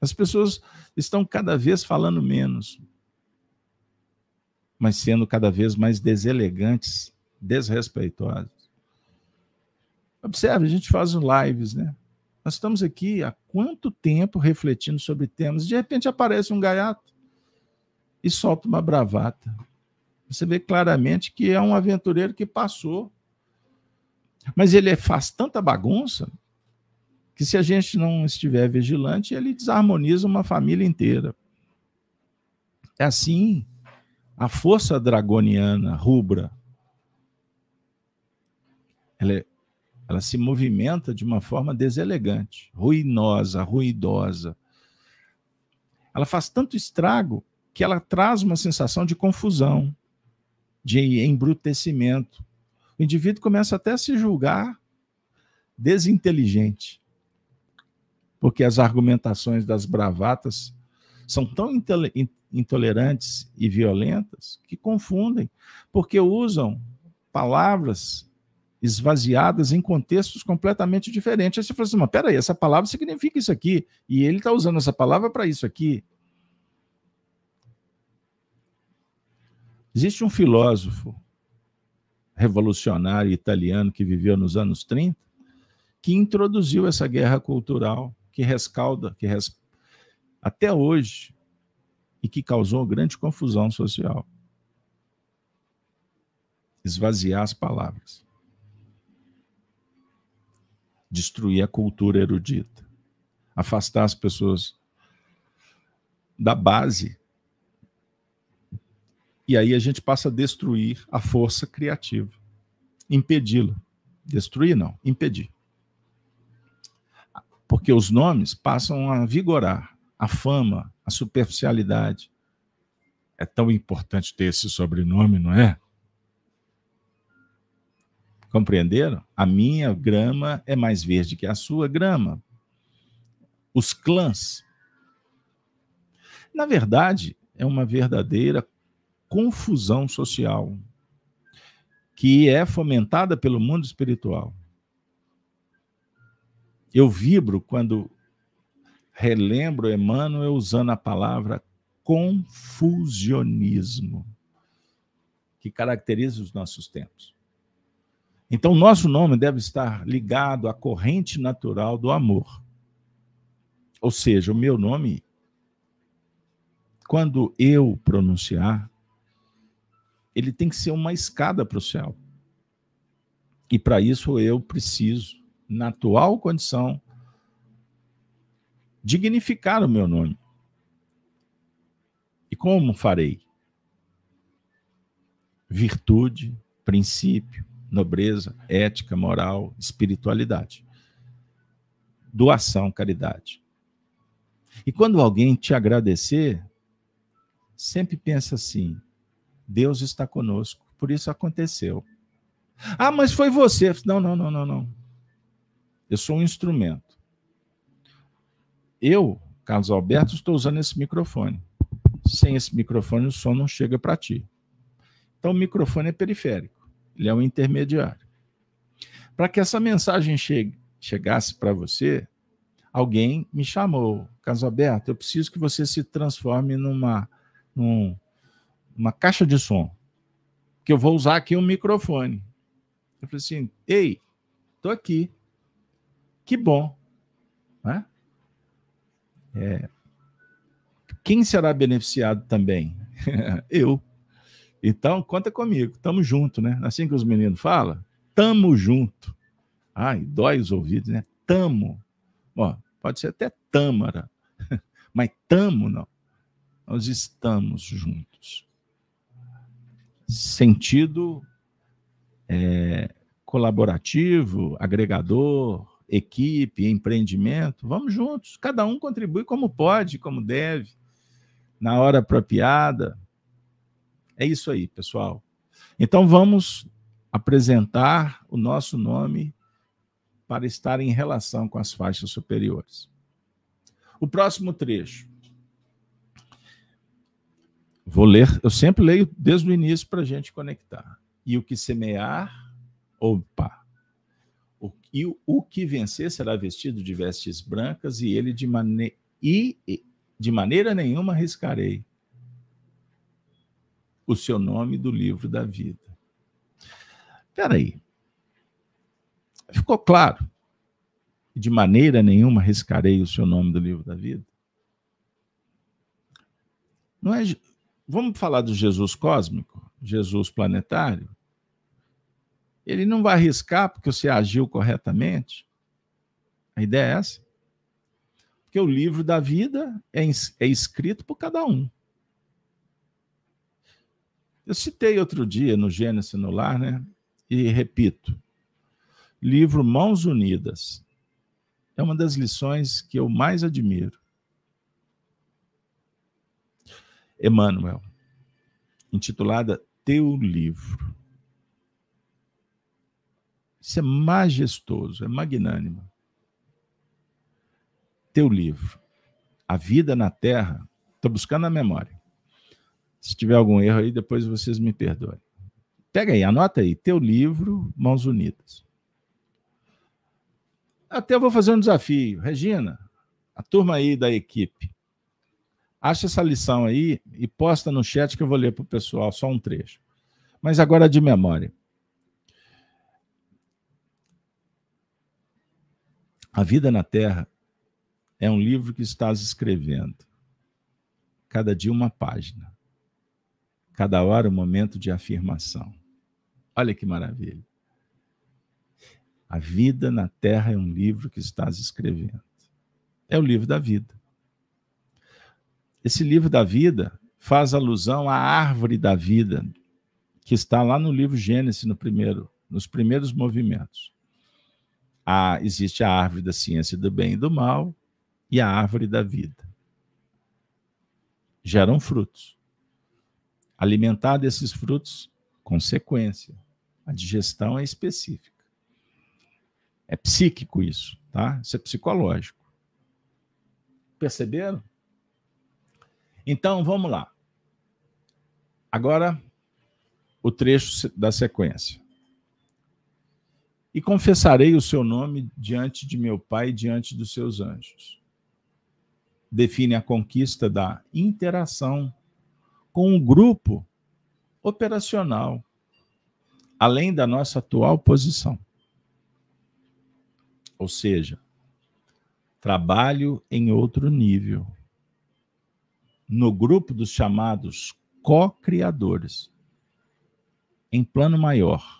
As pessoas estão cada vez falando menos, mas sendo cada vez mais deselegantes, desrespeitosas. Observe, a gente faz lives, né? Nós estamos aqui há quanto tempo refletindo sobre temas, de repente aparece um gaiato e solta uma bravata. Você vê claramente que é um aventureiro que passou. Mas ele faz tanta bagunça que se a gente não estiver vigilante, ele desarmoniza uma família inteira. É assim a força dragoniana rubra. Ela é ela se movimenta de uma forma deselegante, ruinosa, ruidosa. Ela faz tanto estrago que ela traz uma sensação de confusão, de embrutecimento. O indivíduo começa até a se julgar desinteligente, porque as argumentações das bravatas são tão intolerantes e violentas que confundem, porque usam palavras esvaziadas em contextos completamente diferentes. Aí você fala assim, mas peraí, essa palavra significa isso aqui, e ele está usando essa palavra para isso aqui. Existe um filósofo revolucionário italiano que viveu nos anos 30 que introduziu essa guerra cultural que rescalda, que res... até hoje, e que causou grande confusão social. Esvaziar as palavras destruir a cultura erudita, afastar as pessoas da base. E aí a gente passa a destruir a força criativa, impedi-la. Destruir não, impedir. Porque os nomes passam a vigorar a fama, a superficialidade. É tão importante ter esse sobrenome, não é? Compreenderam? A minha grama é mais verde que a sua grama. Os clãs. Na verdade, é uma verdadeira confusão social que é fomentada pelo mundo espiritual. Eu vibro quando relembro Emmanuel usando a palavra confusionismo, que caracteriza os nossos tempos. Então, nosso nome deve estar ligado à corrente natural do amor. Ou seja, o meu nome, quando eu pronunciar, ele tem que ser uma escada para o céu. E para isso eu preciso na atual condição, dignificar o meu nome. E como farei? Virtude, princípio, nobreza, ética, moral, espiritualidade. Doação, caridade. E quando alguém te agradecer, sempre pensa assim: Deus está conosco, por isso aconteceu. Ah, mas foi você. Não, não, não, não, não. Eu sou um instrumento. Eu, Carlos Alberto, estou usando esse microfone. Sem esse microfone, o som não chega para ti. Então, o microfone é periférico. Ele é um intermediário. Para que essa mensagem chegue, chegasse para você, alguém me chamou. Carlos Alberto, eu preciso que você se transforme numa, num, uma caixa de som. Que eu vou usar aqui um microfone. Eu falei assim: ei, estou aqui. Que bom. Né? É. Quem será beneficiado também? *laughs* eu. Então, conta comigo, tamo junto, né? Assim que os meninos falam, tamo junto. Ai, dói os ouvidos, né? Tamo. Ó, pode ser até tâmara, *laughs* mas tamo não. Nós estamos juntos. Sentido é, colaborativo, agregador, equipe, empreendimento, vamos juntos. Cada um contribui como pode, como deve, na hora apropriada. É isso aí, pessoal. Então vamos apresentar o nosso nome para estar em relação com as faixas superiores. O próximo trecho. Vou ler, eu sempre leio desde o início para a gente conectar. E o que semear, opa. E o, que vencer será vestido de vestes brancas, e ele de, mane e, de maneira nenhuma arriscarei o seu nome do livro da vida. Espera aí. Ficou claro? De maneira nenhuma arriscarei o seu nome do livro da vida? Não é. Vamos falar do Jesus cósmico, Jesus planetário? Ele não vai arriscar porque você agiu corretamente? A ideia é essa? Porque o livro da vida é, é escrito por cada um. Eu citei outro dia no Gênesis no Lar, né? E repito: livro Mãos Unidas é uma das lições que eu mais admiro. Emmanuel, intitulada Teu Livro. Isso é majestoso, é magnânimo. Teu livro. A vida na Terra. Estou buscando a memória. Se tiver algum erro aí, depois vocês me perdoem. Pega aí, anota aí, teu livro, Mãos Unidas. Até vou fazer um desafio. Regina, a turma aí da equipe, acha essa lição aí e posta no chat que eu vou ler para o pessoal, só um trecho. Mas agora de memória. A Vida na Terra é um livro que estás escrevendo. Cada dia uma página. Cada hora um momento de afirmação. Olha que maravilha. A vida na terra é um livro que estás escrevendo. É o livro da vida. Esse livro da vida faz alusão à árvore da vida, que está lá no livro Gênesis, no primeiro, nos primeiros movimentos. Ah, existe a árvore da ciência do bem e do mal e a árvore da vida. Geram frutos alimentar desses frutos, consequência. A digestão é específica. É psíquico isso, tá? Isso é psicológico. Perceberam? Então, vamos lá. Agora, o trecho da sequência. E confessarei o seu nome diante de meu Pai e diante dos seus anjos. Define a conquista da interação com um grupo operacional, além da nossa atual posição. Ou seja, trabalho em outro nível. No grupo dos chamados co-criadores, em plano maior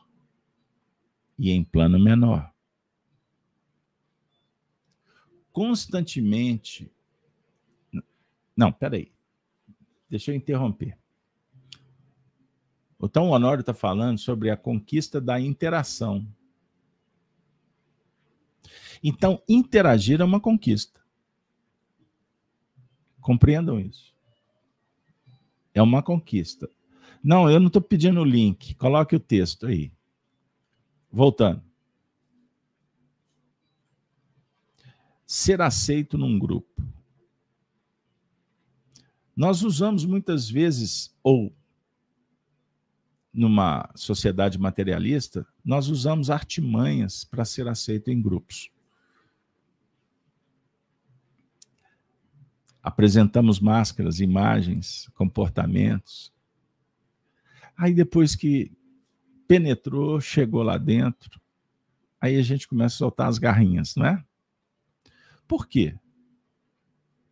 e em plano menor. constantemente. Não, peraí. Deixa eu interromper. O Tom Honório está falando sobre a conquista da interação. Então, interagir é uma conquista. Compreendam isso. É uma conquista. Não, eu não estou pedindo o link. Coloque o texto aí. Voltando. Ser aceito num grupo. Nós usamos muitas vezes, ou numa sociedade materialista, nós usamos artimanhas para ser aceito em grupos. Apresentamos máscaras, imagens, comportamentos. Aí depois que penetrou, chegou lá dentro, aí a gente começa a soltar as garrinhas, não é? Por quê?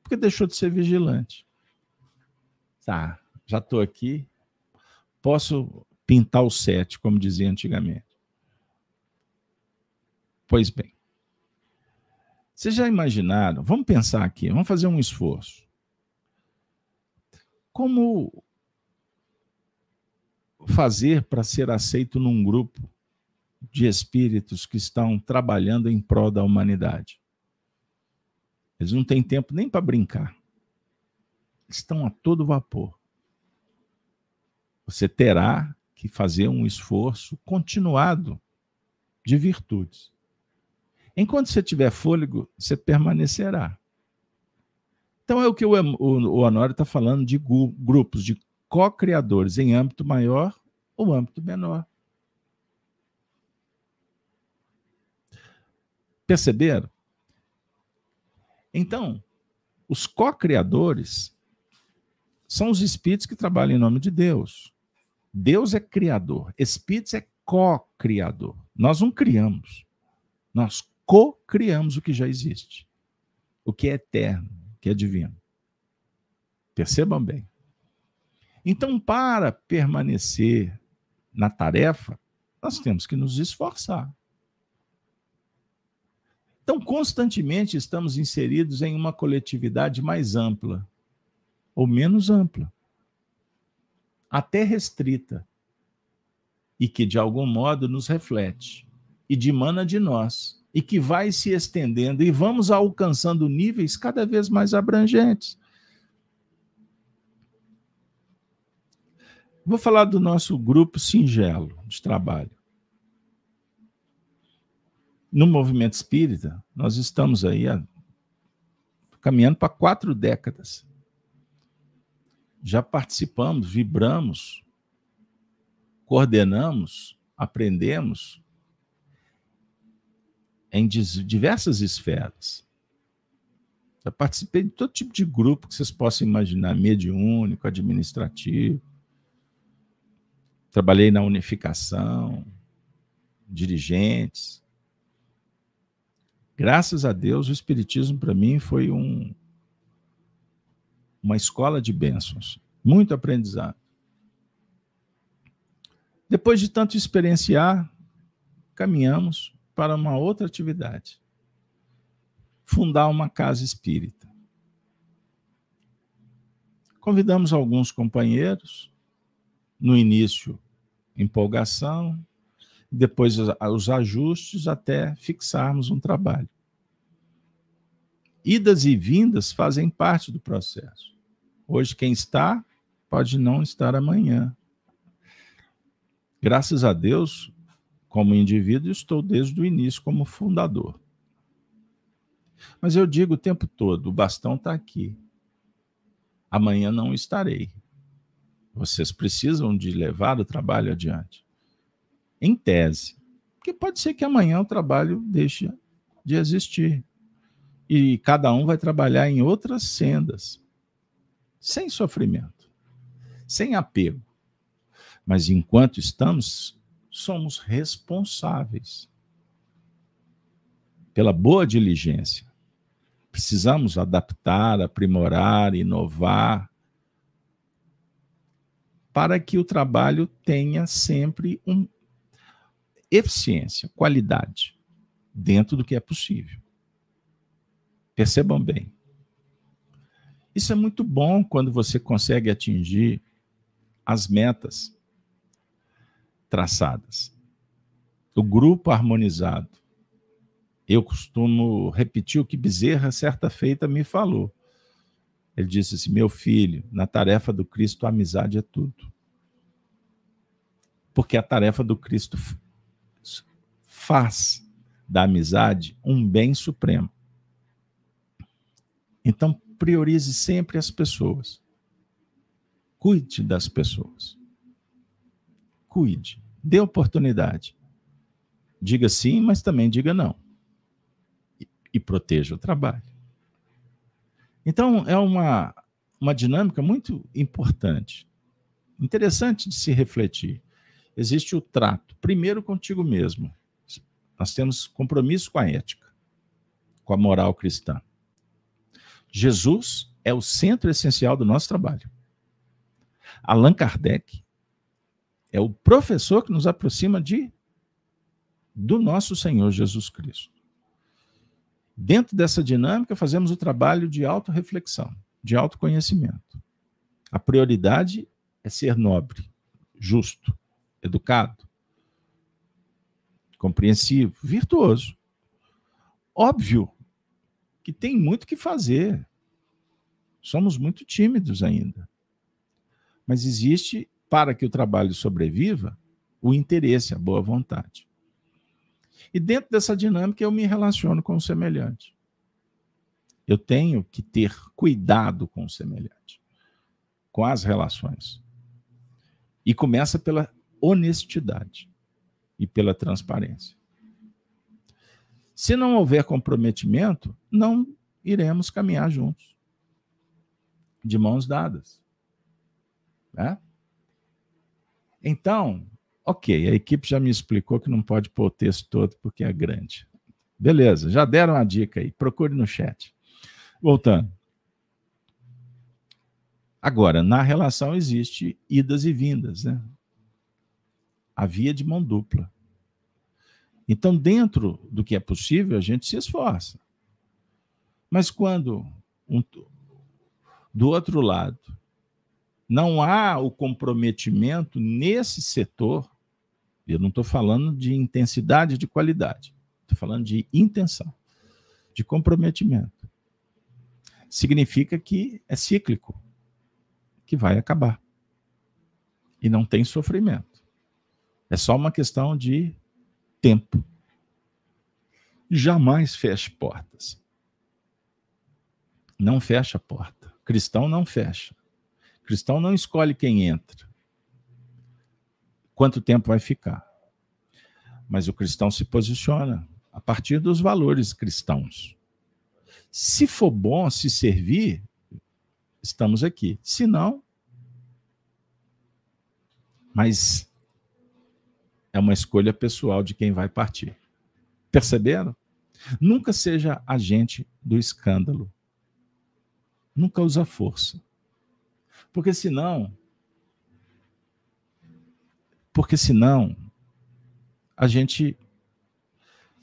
Porque deixou de ser vigilante. Tá, já estou aqui, posso pintar o sete, como dizia antigamente. Pois bem. Vocês já imaginaram? Vamos pensar aqui, vamos fazer um esforço. Como fazer para ser aceito num grupo de espíritos que estão trabalhando em prol da humanidade? Eles não têm tempo nem para brincar. Estão a todo vapor. Você terá que fazer um esforço continuado de virtudes. Enquanto você tiver fôlego, você permanecerá. Então é o que o, o, Honório está falando de grupos, de co-criadores em âmbito maior ou âmbito menor. Perceberam? Então, os co-criadores são os espíritos que trabalham em nome de Deus. Deus é criador, Espíritos é co-criador. Nós não criamos, nós co-criamos o que já existe, o que é eterno, o que é divino. Percebam bem. Então, para permanecer na tarefa, nós temos que nos esforçar. Então, constantemente estamos inseridos em uma coletividade mais ampla ou menos ampla até restrita, e que de algum modo nos reflete e dimana de nós, e que vai se estendendo e vamos alcançando níveis cada vez mais abrangentes. Vou falar do nosso grupo singelo de trabalho. No movimento espírita, nós estamos aí caminhando para quatro décadas já participamos, vibramos, coordenamos, aprendemos em diversas esferas. Já participei de todo tipo de grupo que vocês possam imaginar, mediúnico, administrativo. Trabalhei na unificação, dirigentes. Graças a Deus, o Espiritismo para mim foi um, uma escola de bênçãos, muito aprendizado. Depois de tanto experienciar, caminhamos para uma outra atividade. Fundar uma casa espírita. Convidamos alguns companheiros, no início, empolgação, depois os ajustes até fixarmos um trabalho. Idas e vindas fazem parte do processo. Hoje, quem está, pode não estar amanhã. Graças a Deus, como indivíduo, estou desde o início como fundador. Mas eu digo o tempo todo: o bastão está aqui. Amanhã não estarei. Vocês precisam de levar o trabalho adiante. Em tese. Porque pode ser que amanhã o trabalho deixe de existir. E cada um vai trabalhar em outras sendas sem sofrimento, sem apego. Mas enquanto estamos, somos responsáveis pela boa diligência. Precisamos adaptar, aprimorar, inovar, para que o trabalho tenha sempre um eficiência, qualidade, dentro do que é possível. Percebam bem. Isso é muito bom quando você consegue atingir as metas traçadas. O grupo harmonizado. Eu costumo repetir o que Bezerra, certa feita, me falou. Ele disse assim: Meu filho, na tarefa do Cristo, a amizade é tudo. Porque a tarefa do Cristo faz da amizade um bem supremo. Então, priorize sempre as pessoas. Cuide das pessoas. Cuide. Dê oportunidade. Diga sim, mas também diga não. E, e proteja o trabalho. Então, é uma, uma dinâmica muito importante, interessante de se refletir. Existe o trato, primeiro contigo mesmo. Nós temos compromisso com a ética, com a moral cristã. Jesus é o centro essencial do nosso trabalho. Allan Kardec é o professor que nos aproxima de do nosso Senhor Jesus Cristo. Dentro dessa dinâmica, fazemos o trabalho de autorreflexão, de autoconhecimento. A prioridade é ser nobre, justo, educado, compreensivo, virtuoso. Óbvio que tem muito que fazer. Somos muito tímidos ainda. Mas existe, para que o trabalho sobreviva, o interesse, a boa vontade. E dentro dessa dinâmica eu me relaciono com o semelhante. Eu tenho que ter cuidado com o semelhante, com as relações. E começa pela honestidade e pela transparência. Se não houver comprometimento, não iremos caminhar juntos, de mãos dadas. Né? Então, ok, a equipe já me explicou que não pode pôr o texto todo porque é grande. Beleza, já deram a dica aí, procure no chat. Voltando. Agora, na relação existe idas e vindas, né? A via de mão dupla. Então, dentro do que é possível, a gente se esforça. Mas quando um, do outro lado não há o comprometimento nesse setor, eu não estou falando de intensidade de qualidade, estou falando de intenção, de comprometimento. Significa que é cíclico, que vai acabar. E não tem sofrimento. É só uma questão de tempo. Jamais feche portas. Não fecha a porta. Cristão não fecha. Cristão não escolhe quem entra. Quanto tempo vai ficar? Mas o cristão se posiciona a partir dos valores cristãos. Se for bom se servir, estamos aqui. Se não, mas é uma escolha pessoal de quem vai partir. Perceberam? Nunca seja agente do escândalo. Nunca usa força. Porque senão. Porque senão. A gente.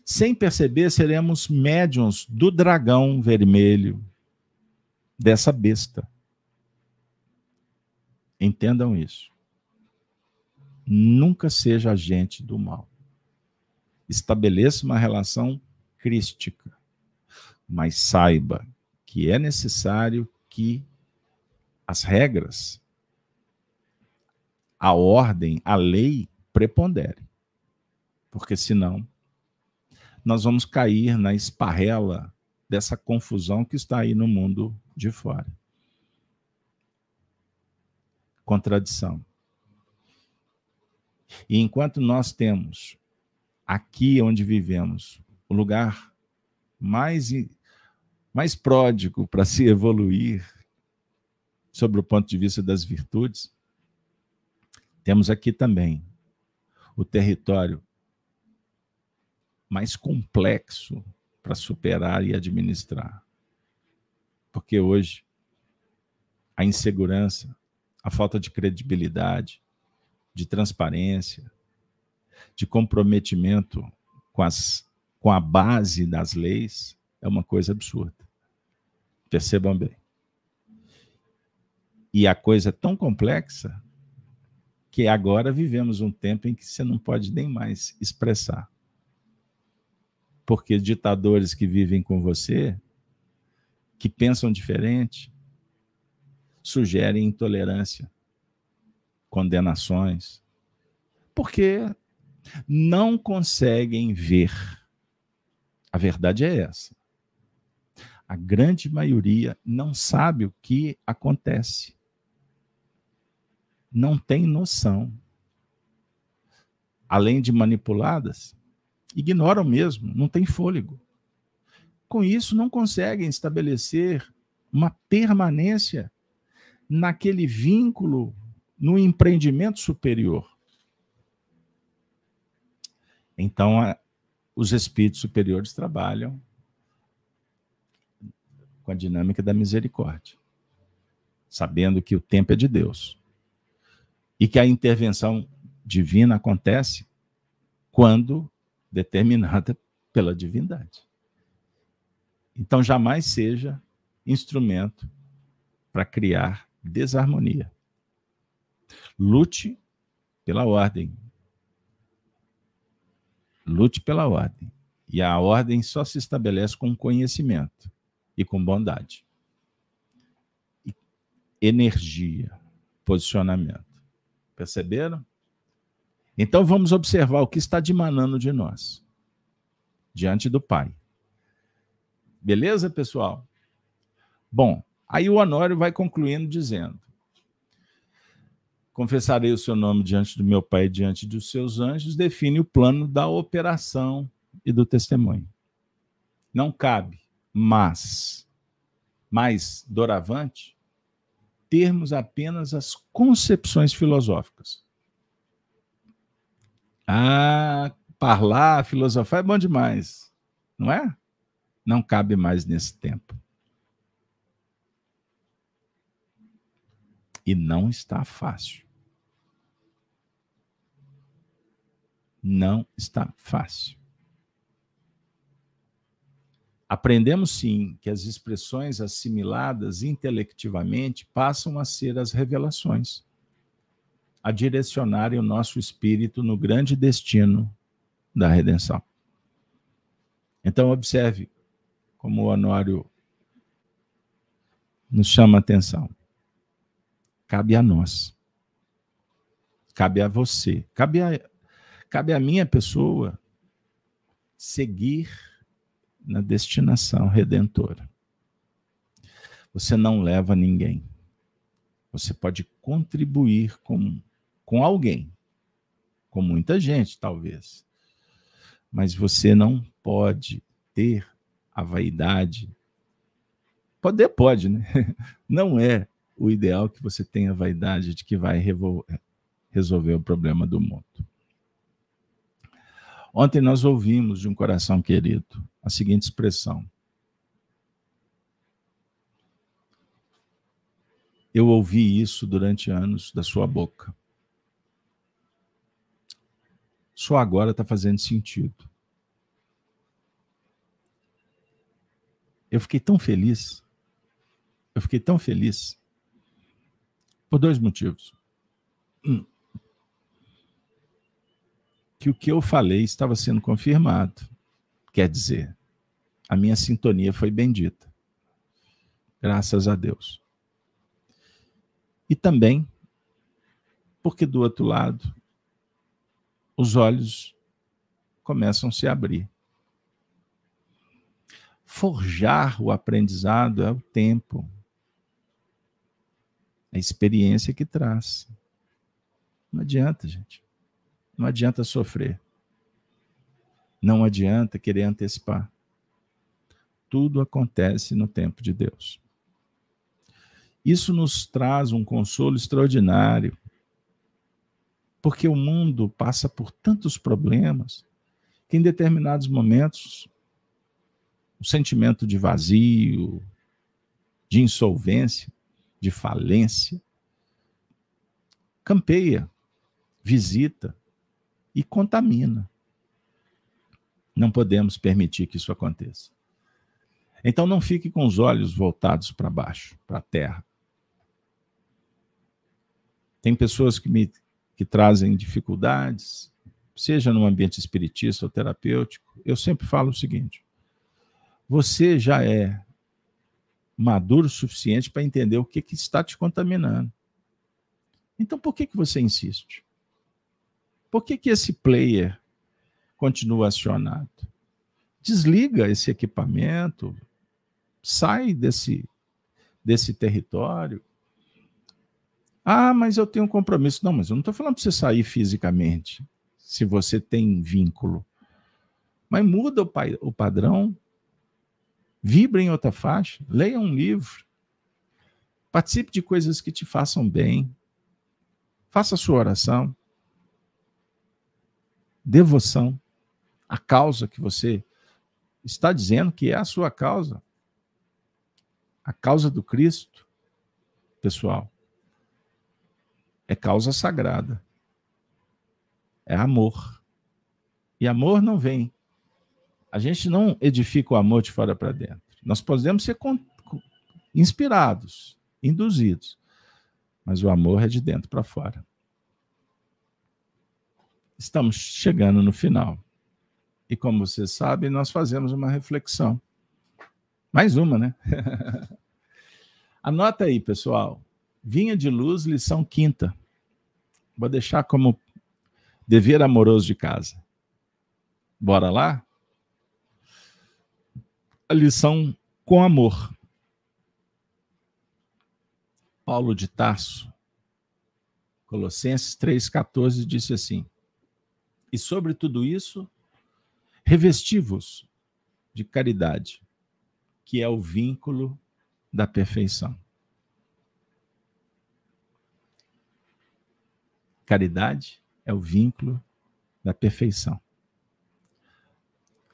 Sem perceber, seremos médiums do dragão vermelho, dessa besta. Entendam isso. Nunca seja agente do mal. Estabeleça uma relação crística, mas saiba que é necessário que as regras, a ordem, a lei prepondere. Porque senão nós vamos cair na esparrela dessa confusão que está aí no mundo de fora. Contradição. E enquanto nós temos aqui onde vivemos o lugar mais, mais pródigo para se evoluir sobre o ponto de vista das virtudes, temos aqui também o território mais complexo para superar e administrar. Porque hoje a insegurança, a falta de credibilidade, de transparência, de comprometimento com, as, com a base das leis, é uma coisa absurda. Percebam bem. E a coisa é tão complexa que agora vivemos um tempo em que você não pode nem mais expressar. Porque ditadores que vivem com você, que pensam diferente, sugerem intolerância, condenações, porque não conseguem ver. A verdade é essa. A grande maioria não sabe o que acontece não têm noção. Além de manipuladas, ignoram mesmo, não têm fôlego. Com isso, não conseguem estabelecer uma permanência naquele vínculo no empreendimento superior. Então, os espíritos superiores trabalham com a dinâmica da misericórdia, sabendo que o tempo é de Deus e que a intervenção divina acontece quando determinada pela divindade. Então, jamais seja instrumento para criar desarmonia. Lute pela ordem. Lute pela ordem. E a ordem só se estabelece com conhecimento e com bondade. Energia, posicionamento. Perceberam? Então vamos observar o que está dimanando de nós diante do Pai. Beleza, pessoal? Bom, aí o Honório vai concluindo dizendo: Confessarei o seu nome diante do meu Pai e diante dos seus anjos, define o plano da operação e do testemunho. Não cabe, mas, mais doravante, termos apenas as concepções filosóficas. Ah, falar, filosofar é bom demais, não é? Não cabe mais nesse tempo. E não está fácil. Não está fácil. Aprendemos sim que as expressões assimiladas intelectivamente passam a ser as revelações, a direcionarem o nosso espírito no grande destino da redenção. Então, observe como o Honório nos chama a atenção. Cabe a nós, cabe a você, cabe a, cabe a minha pessoa seguir na destinação redentora. Você não leva ninguém. Você pode contribuir com, com alguém, com muita gente, talvez. Mas você não pode ter a vaidade. Poder pode, né? *laughs* Não é o ideal que você tenha a vaidade de que vai resolver o problema do mundo. Ontem nós ouvimos de um coração querido a seguinte expressão: Eu ouvi isso durante anos da sua boca. Só agora está fazendo sentido. Eu fiquei tão feliz. Eu fiquei tão feliz. Por dois motivos. Um, que o que eu falei estava sendo confirmado. Quer dizer, a minha sintonia foi bendita. Graças a Deus. E também porque do outro lado os olhos começam a se abrir. Forjar o aprendizado é o tempo, a experiência que traz. Não adianta, gente. Não adianta sofrer. Não adianta querer antecipar. Tudo acontece no tempo de Deus. Isso nos traz um consolo extraordinário, porque o mundo passa por tantos problemas que, em determinados momentos, o sentimento de vazio, de insolvência, de falência, campeia, visita, e contamina. Não podemos permitir que isso aconteça. Então não fique com os olhos voltados para baixo, para a terra. Tem pessoas que me que trazem dificuldades, seja no ambiente espiritista ou terapêutico. Eu sempre falo o seguinte: você já é maduro o suficiente para entender o que, que está te contaminando. Então, por que, que você insiste? Por que, que esse player continua acionado? Desliga esse equipamento, sai desse, desse território. Ah, mas eu tenho um compromisso. Não, mas eu não estou falando para você sair fisicamente, se você tem vínculo. Mas muda o, o padrão, vibra em outra faixa, leia um livro, participe de coisas que te façam bem, faça a sua oração, devoção, a causa que você está dizendo que é a sua causa a causa do Cristo, pessoal, é causa sagrada. É amor. E amor não vem. A gente não edifica o amor de fora para dentro. Nós podemos ser inspirados, induzidos, mas o amor é de dentro para fora. Estamos chegando no final. E como vocês sabem, nós fazemos uma reflexão mais uma, né? *laughs* Anota aí, pessoal. Vinha de luz, lição quinta. Vou deixar como dever amoroso de casa. Bora lá? A lição com amor. Paulo de Tarso, Colossenses 3,14, disse assim: E sobre tudo isso, revesti-vos de caridade que é o vínculo da perfeição. Caridade é o vínculo da perfeição.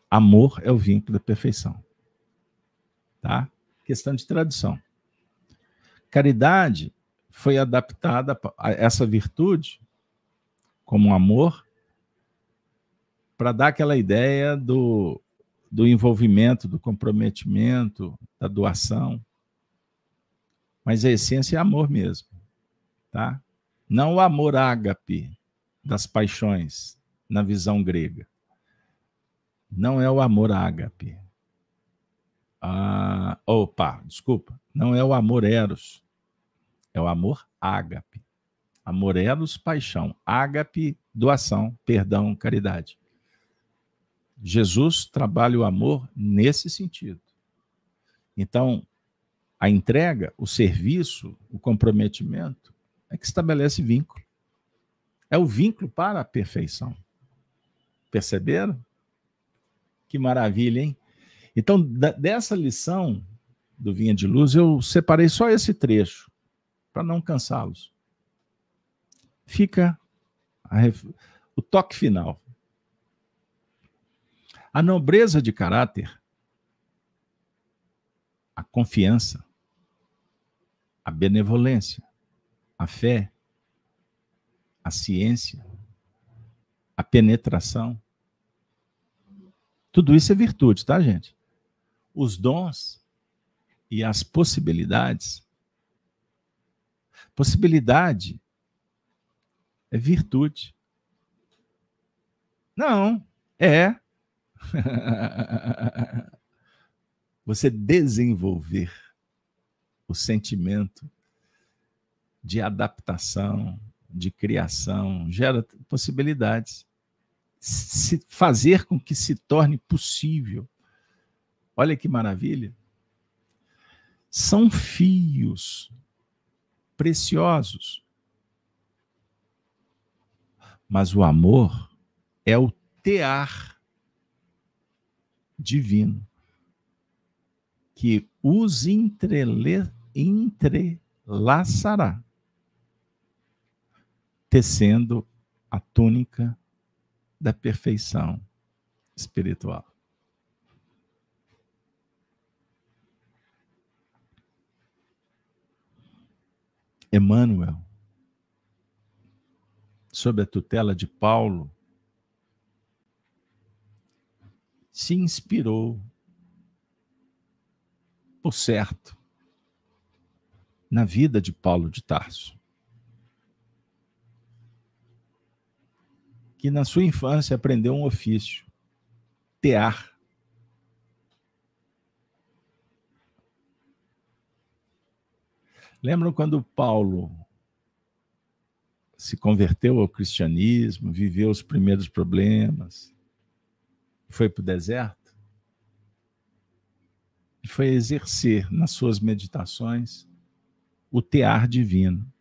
Amor é o vínculo da perfeição. Tá? Questão de tradução. Caridade foi adaptada a essa virtude como amor para dar aquela ideia do do envolvimento, do comprometimento, da doação. Mas a essência é amor mesmo, tá? Não o amor ágape das paixões na visão grega. Não é o amor ágape. Ah, opa, desculpa. Não é o amor eros. É o amor ágape. Amor eros, paixão. Ágape, doação, perdão, caridade. Jesus trabalha o amor nesse sentido. Então, a entrega, o serviço, o comprometimento é que estabelece vínculo. É o vínculo para a perfeição. Perceberam? Que maravilha, hein? Então, dessa lição do Vinha de Luz, eu separei só esse trecho, para não cansá-los. Fica ref... o toque final. A nobreza de caráter, a confiança, a benevolência, a fé, a ciência, a penetração. Tudo isso é virtude, tá, gente? Os dons e as possibilidades. Possibilidade é virtude. Não, é *laughs* você desenvolver o sentimento de adaptação, de criação, gera possibilidades. Se fazer com que se torne possível. Olha que maravilha. São fios preciosos. Mas o amor é o tear divino que os entrele, entrelaçará, tecendo a túnica da perfeição espiritual. Emmanuel, sob a tutela de Paulo, se inspirou por certo na vida de Paulo de Tarso. Que na sua infância aprendeu um ofício, tear. Lembram quando Paulo se converteu ao cristianismo, viveu os primeiros problemas, foi para o deserto? E foi exercer nas suas meditações o tear divino.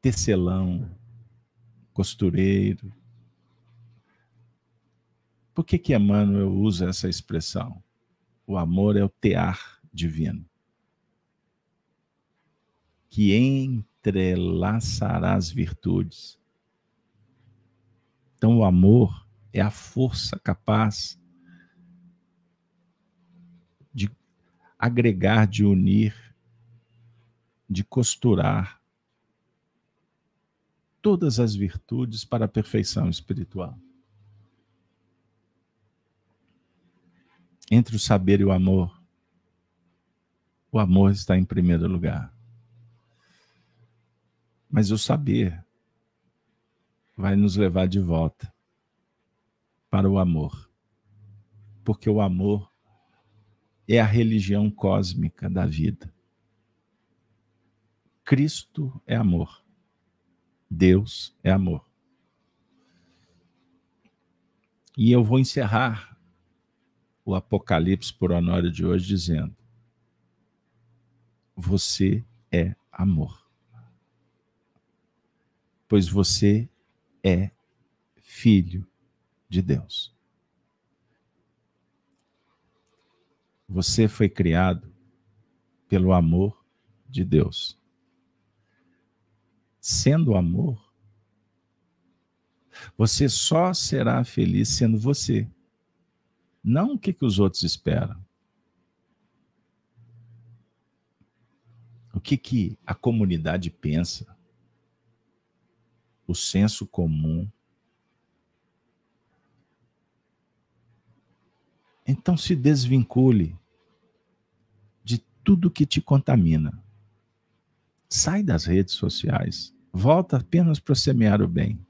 Tecelão, costureiro. Por que que Emmanuel usa essa expressão? O amor é o tear divino. Que entrelaçará as virtudes. Então, o amor é a força capaz agregar, de unir, de costurar todas as virtudes para a perfeição espiritual. Entre o saber e o amor, o amor está em primeiro lugar. Mas o saber vai nos levar de volta para o amor. Porque o amor é a religião cósmica da vida. Cristo é amor. Deus é amor. E eu vou encerrar o Apocalipse por Honório de hoje dizendo: Você é amor. Pois você é filho de Deus. Você foi criado pelo amor de Deus. Sendo amor, você só será feliz sendo você. Não o que, que os outros esperam. O que, que a comunidade pensa. O senso comum. Então se desvincule tudo que te contamina. Sai das redes sociais. Volta apenas para semear o bem.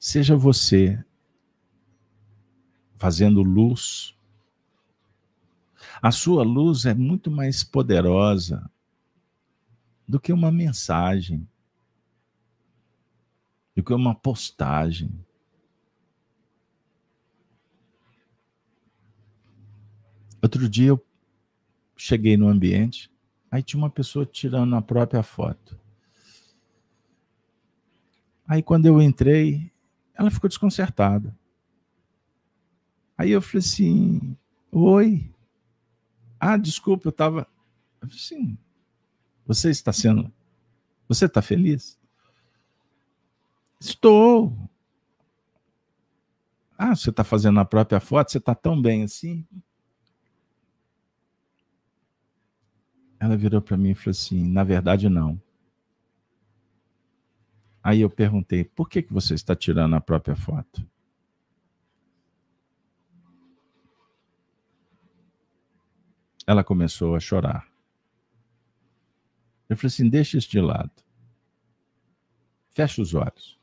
Seja você fazendo luz. A sua luz é muito mais poderosa do que uma mensagem, do que uma postagem. Outro dia eu cheguei no ambiente, aí tinha uma pessoa tirando a própria foto. Aí quando eu entrei, ela ficou desconcertada. Aí eu falei assim: Oi. Ah, desculpa, eu estava. Assim: Você está sendo. Você está feliz? Estou. Ah, você está fazendo a própria foto? Você está tão bem assim? Ela virou para mim e falou assim: na verdade, não. Aí eu perguntei: por que, que você está tirando a própria foto? Ela começou a chorar. Eu falei assim: deixa isso de lado. Fecha os olhos.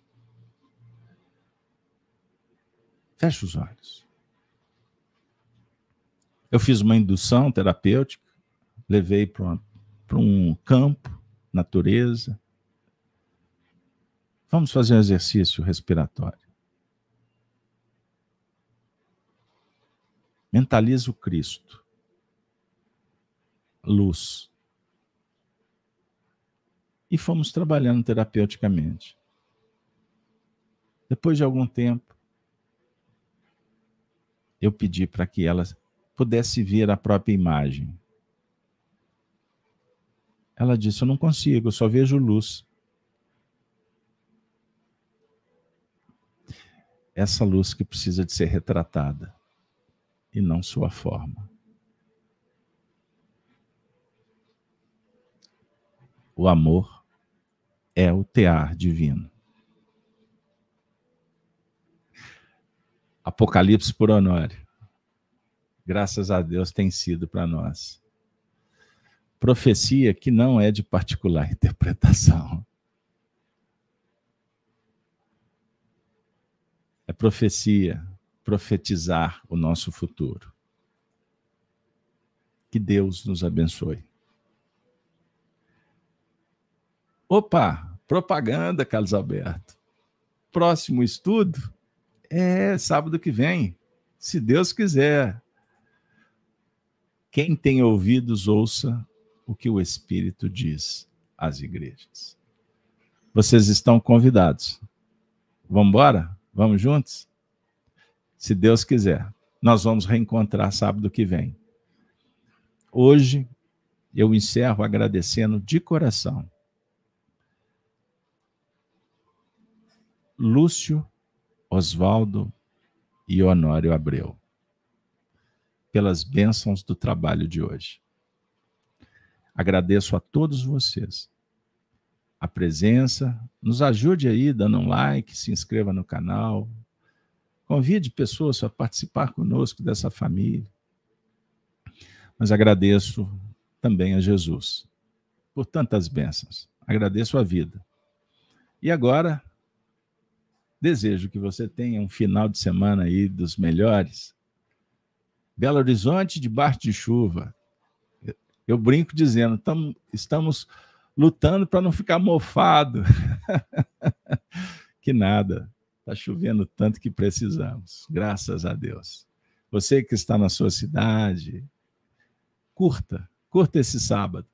Fecha os olhos. Eu fiz uma indução terapêutica levei para um campo, natureza. Vamos fazer um exercício respiratório. Mentaliza o Cristo. Luz. E fomos trabalhando terapeuticamente. Depois de algum tempo, eu pedi para que ela pudesse ver a própria imagem. Ela disse: Eu não consigo, eu só vejo luz. Essa luz que precisa de ser retratada e não sua forma. O amor é o tear divino. Apocalipse por Honório. Graças a Deus tem sido para nós. Profecia que não é de particular *laughs* interpretação. É profecia, profetizar o nosso futuro. Que Deus nos abençoe. Opa, propaganda, Carlos Alberto. Próximo estudo é sábado que vem, se Deus quiser. Quem tem ouvidos, ouça o que o Espírito diz às igrejas. Vocês estão convidados. Vamos embora? Vamos juntos? Se Deus quiser. Nós vamos reencontrar sábado que vem. Hoje eu encerro agradecendo de coração. Lúcio Oswaldo e Honório Abreu, pelas bênçãos do trabalho de hoje. Agradeço a todos vocês a presença, nos ajude aí dando um like, se inscreva no canal, convide pessoas a participar conosco dessa família. Mas agradeço também a Jesus por tantas bênçãos. Agradeço a vida. E agora Desejo que você tenha um final de semana aí dos melhores. Belo Horizonte debaixo de chuva. Eu brinco dizendo, tam, estamos lutando para não ficar mofado. *laughs* que nada. Está chovendo tanto que precisamos. Graças a Deus. Você que está na sua cidade, curta, curta esse sábado.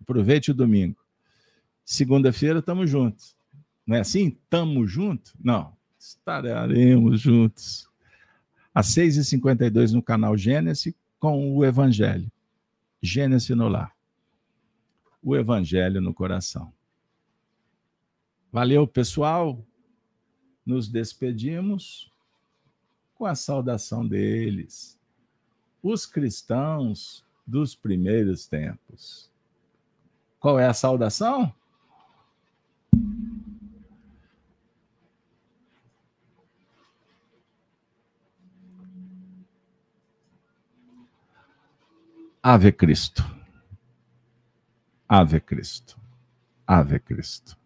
Aproveite o domingo. Segunda-feira estamos juntos. Não é assim? Tamo junto? Não. Estaremos juntos. Às 6h52 no canal Gênesis com o Evangelho. Gênesis no lar. O Evangelho no coração. Valeu, pessoal. Nos despedimos com a saudação deles, os cristãos dos primeiros tempos. Qual é a saudação? Ave Cristo. Ave Cristo. Ave Cristo.